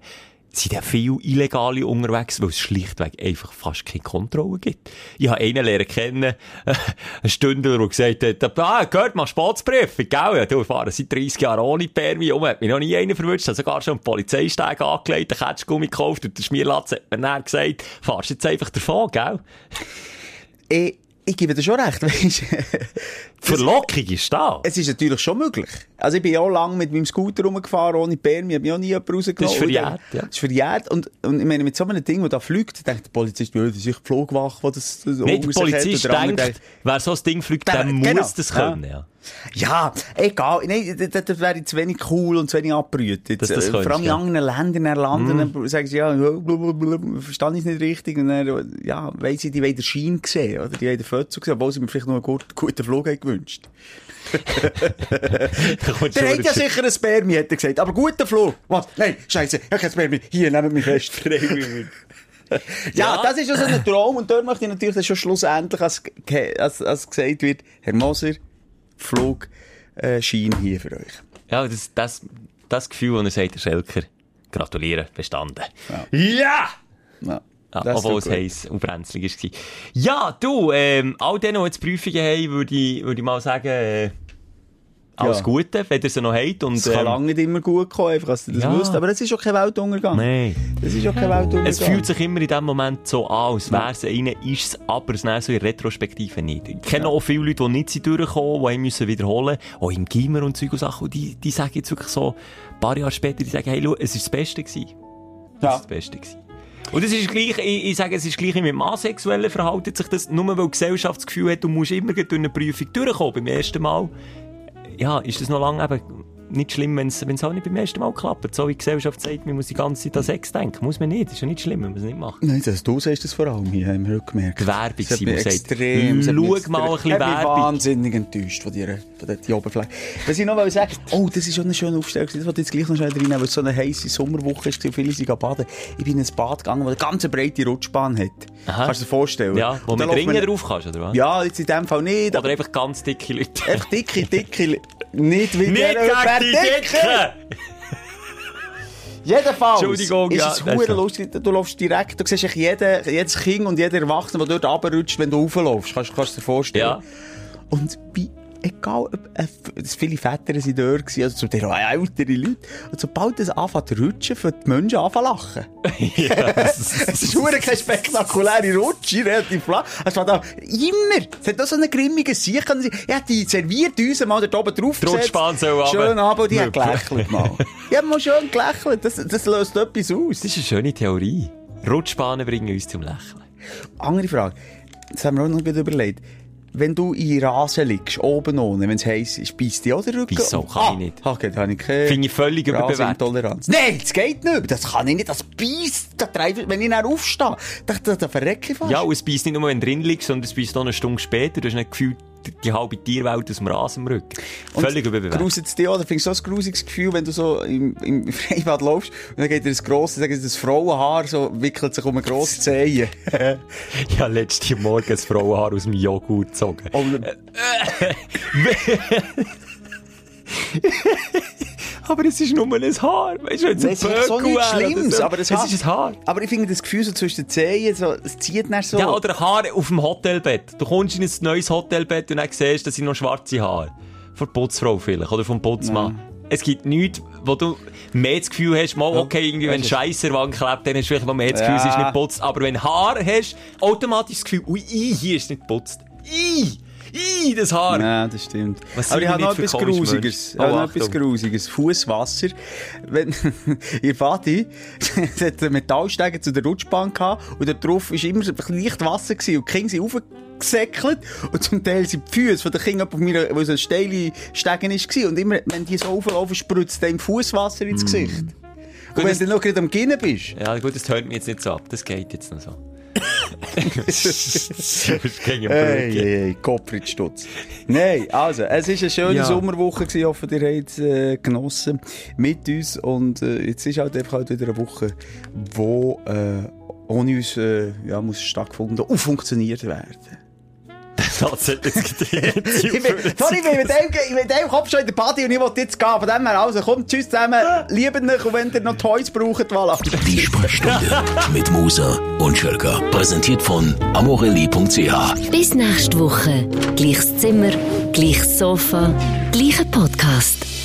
sind ja viele Illegale unterwegs, weil es schlichtweg einfach fast keine Kontrolle gibt. Ich habe einen lernen kennen, einen Stündler, der gesagt hat, ah, gehört, machst Bootsprüfung, gell? Ja, du, ich fahre seit 30 Jahren ohne Permi, um, hat mich noch nie einer verwünscht, hat sogar schon einen Polizeisteg angelegt, einen Ketschgummi gekauft und der Schmierlatz hat mir dann gesagt, fahrst jetzt einfach davon, gell? Ich, ich gebe dir schon recht, weißt Die Verlockung ist da. Es ist natürlich schon möglich. Also ich bin auch lange mit meinem Scooter rumgefahren, ohne Permi, hab mich auch nie jemand rausgenommen. Das ist verjährt, ja. Das ist verjährt. Und, und ich meine, mit so einem Ding, das da fliegt, denkt der Polizist, ja, das ist die Flugwache, die das, das Nicht der. Polizist andere denkt, wer so ein Ding fliegt, der muss genau. das können, ja. Ja, egal. Nein, das, das- das wäre zu wenig cool und zu wenig abbrütet. Dass du das Äh, Vor allem in ja. anderen Ländern dann landen, dann sagen sie, ja, verstehe ich es nicht richtig. Und dann, ja, weiss ich, die wollen den Schein sehen, oder? Die wollen den Foto sehen, obwohl sie mir vielleicht noch einen gut, guten Flug haben gewünscht. Kommt Der hat ja sicher ein Spermi, hat er gesagt. Aber guter Flug. Was? Nein, scheiße, ich habe kein Spermi. Hier, nehmt mich fest. ja, Ja. das ist ja so ein Traum. Und dort möchte ich natürlich schon schlussendlich, als, als, als gesagt wird, Herr Moser, Flug, äh, Schein hier für euch. Ja, das, das, das Gefühl, das er sagt, der Schelker, gratulieren, bestanden. Ja. Ja! Ja, Ja, das obwohl es heiß und brenzlig war. Ja, du, ähm, all denen, die jetzt Prüfungen haben, würde ich, würde ich mal sagen, äh, alles Ja. Gute, wenn ihr sie noch habt. Und, Es kann ähm, lange nicht immer gut kommen, einfach, dass ihr das Ja. wisst. Aber es ist auch kein Weltuntergang. Nein. Das ist auch kein Weltuntergang. Es fühlt sich immer in dem Moment so an, als wäre es eine, ist es aber es so in Retrospektive nicht. Ich kenne auch viele Leute, die nicht sind durchgekommen, die müssen wiederholen auch im Gimmer und Zeug und Sachen, und die, die sagen jetzt wirklich so, ein paar Jahre später, die sagen, hey, schau, es ist das Beste gewesen. Es Ja. ist das Beste gewesen. Und es ist gleich, ich, ich sage, es ist gleich mit dem asexuellen Verhalten sich das, nur weil die Gesellschaft das Gefühl hat, du musst immer durch eine Prüfung durchkommen beim ersten Mal. Ja, ist das noch lange eben nicht schlimm, wenn es auch nicht beim ersten Mal klappt. So wie die Gesellschaft sagt, man muss die ganze Zeit an Sex denken. Muss man nicht. Ist ja nicht schlimm, wenn man es nicht macht. Nein, das, du sagst das vor allem hier, haben wir gemerkt. Die Werbung, mich sagt, extrem, schau mal ein bisschen hat mich Werbung. wahnsinnig enttäuscht von dir, von dieser Oberfläche. Was ich noch sagen, oh, das ist schon eine schöne Aufstellung, das wollte ich jetzt gleich noch schnell reinnehmen, weil es so eine heisse Sommerwoche und viele sind baden. Ich bin in ein Bad gegangen, das eine ganz breite Rutschbahn hat. Aha. Kannst du dir vorstellen? Ja, wo Und man dann läuft Ringe drauf kannst, oder was? Ja, jetzt in dem Fall nicht, Oder einfach ganz dicke Leute. einfach dicke, dicke, nicht wie Nicht der Dicken! Jedenfalls Entschuldigung, ist ja, es ist so. lustig. Du läufst direkt, du siehst jeden, jedes Kind und jeder Erwachsene, der dort runterrutscht, wenn du raufläufst. Kannst, kannst du dir vorstellen. Ja. Und bei, egal, ob, äh, viele Väter dort gewesen, also zum Teil auch ältere Leute. Und sobald es anfängt zu rutschen, fangen die Menschen an zu lachen. Es ist hure keine spektakuläre Rutsche, relativ flach. Es war da immer. Es hat auch so einen grimmigen Sieg. Ja, die serviert uns mal dort oben drauf. Runter. Schön ab und die hat gelächelt mal. Die haben mal schön gelächelt. Das, das löst etwas aus. Das ist eine schöne Theorie. Rutschbahnen bringen uns zum Lächeln. Andere Frage. Das haben wir auch noch überlegt. Wenn du in Rasen liegst, oben ohne, wenn es heiß ist, beißt die auch der Rücken? Wieso? Kann ah, ich nicht. Okay, da habe ich keine Finde ich völlig überbewertet. Nein, das geht nicht. Das kann ich nicht. Das beißt. Da treibe- Wenn ich dann aufstehe, da, da, da verrecke ich fast. Ja, und es beißt nicht nur, wenn du drin liegst, sondern es beißt auch eine Stunde später. Du hast nicht gefühlt die- halbe Tierwelt aus dem Rasen Rücken. Völlig überbewertet. Gruselt es dir auch? Oder findest du so ein grusiges Gefühl, wenn du so im, im Freibad läufst und dann geht dir das grosse, sagen sie, das Frauenhaar so wickelt sich um eine grosse Zehe. Habe letzten Morgen ein Frauenhaar aus dem Joghurt gezogen. Oh, Aber es ist nur ein Haar. Weißt du, es ein echt so nichts Schlimmes, so. aber das es ist ein Haar. Aber ich finde das Gefühl so zwischen den Zehen, so, es zieht dann so. Ja, oder Haar auf dem Hotelbett. Du kommst in ein neues Hotelbett und dann siehst du, das sind noch schwarze Haare. Von der Putzfrau vielleicht, oder vom Putzmann. Es gibt nichts, wo du mehr das Gefühl hast, mal, okay, irgendwie, wenn Scheisser Wand klebt, dann hast du vielleicht noch mehr das Gefühl, es ist Ja. nicht putzt. Aber wenn Haar hast, automatisch das Gefühl, ui, hier ist nicht putzt. I, i, das Haar. Ja, das stimmt. Was Aber ich habe noch etwas Grusiges. Oh, noch etwas. Grusiges. Fußwasser. Wenn, ihr Vati, es hat einen Metallsteiger zu der Rutschbahn gehabt und da drauf war immer so leicht Wasser gewesen und die Kinder sind aufgesäckelt und zum Teil sind die Füße von den Kindern auf mir, wo so eine steile Stegen war und immer, wenn die so auflaufen, spritzt dem Fußwasser ins Gesicht. Und wenn Mm. das- du noch gerade am Ginnen bist. Ja, gut, das tönt mich jetzt nicht so ab. Das geht jetzt noch so. Hey, hey, hey, Gottfried Stutz. Nein, also, es war eine schöne Ja. Sommerwoche, gewesen, ich hoffe, ihr habt es äh, genossen mit uns. Und äh, jetzt ist halt einfach halt wieder eine Woche, wo äh, ohne uns äh, ja, muss stattgefunden und funktioniert werden. Das hat jetzt bin, sorry, ich bin mit dem, ich bin mit dem Kopf schon in der Party und ich will jetzt gehen. Von dem her, also kommt, tschüss zusammen, lieben euch und wenn ihr noch Toys braucht, voilà. Die Sprechstunde mit Musa und Schelka. Präsentiert von amorelli.ch. Bis nächste Woche. Gleiches Zimmer, gleiches Sofa, gleicher Podcast.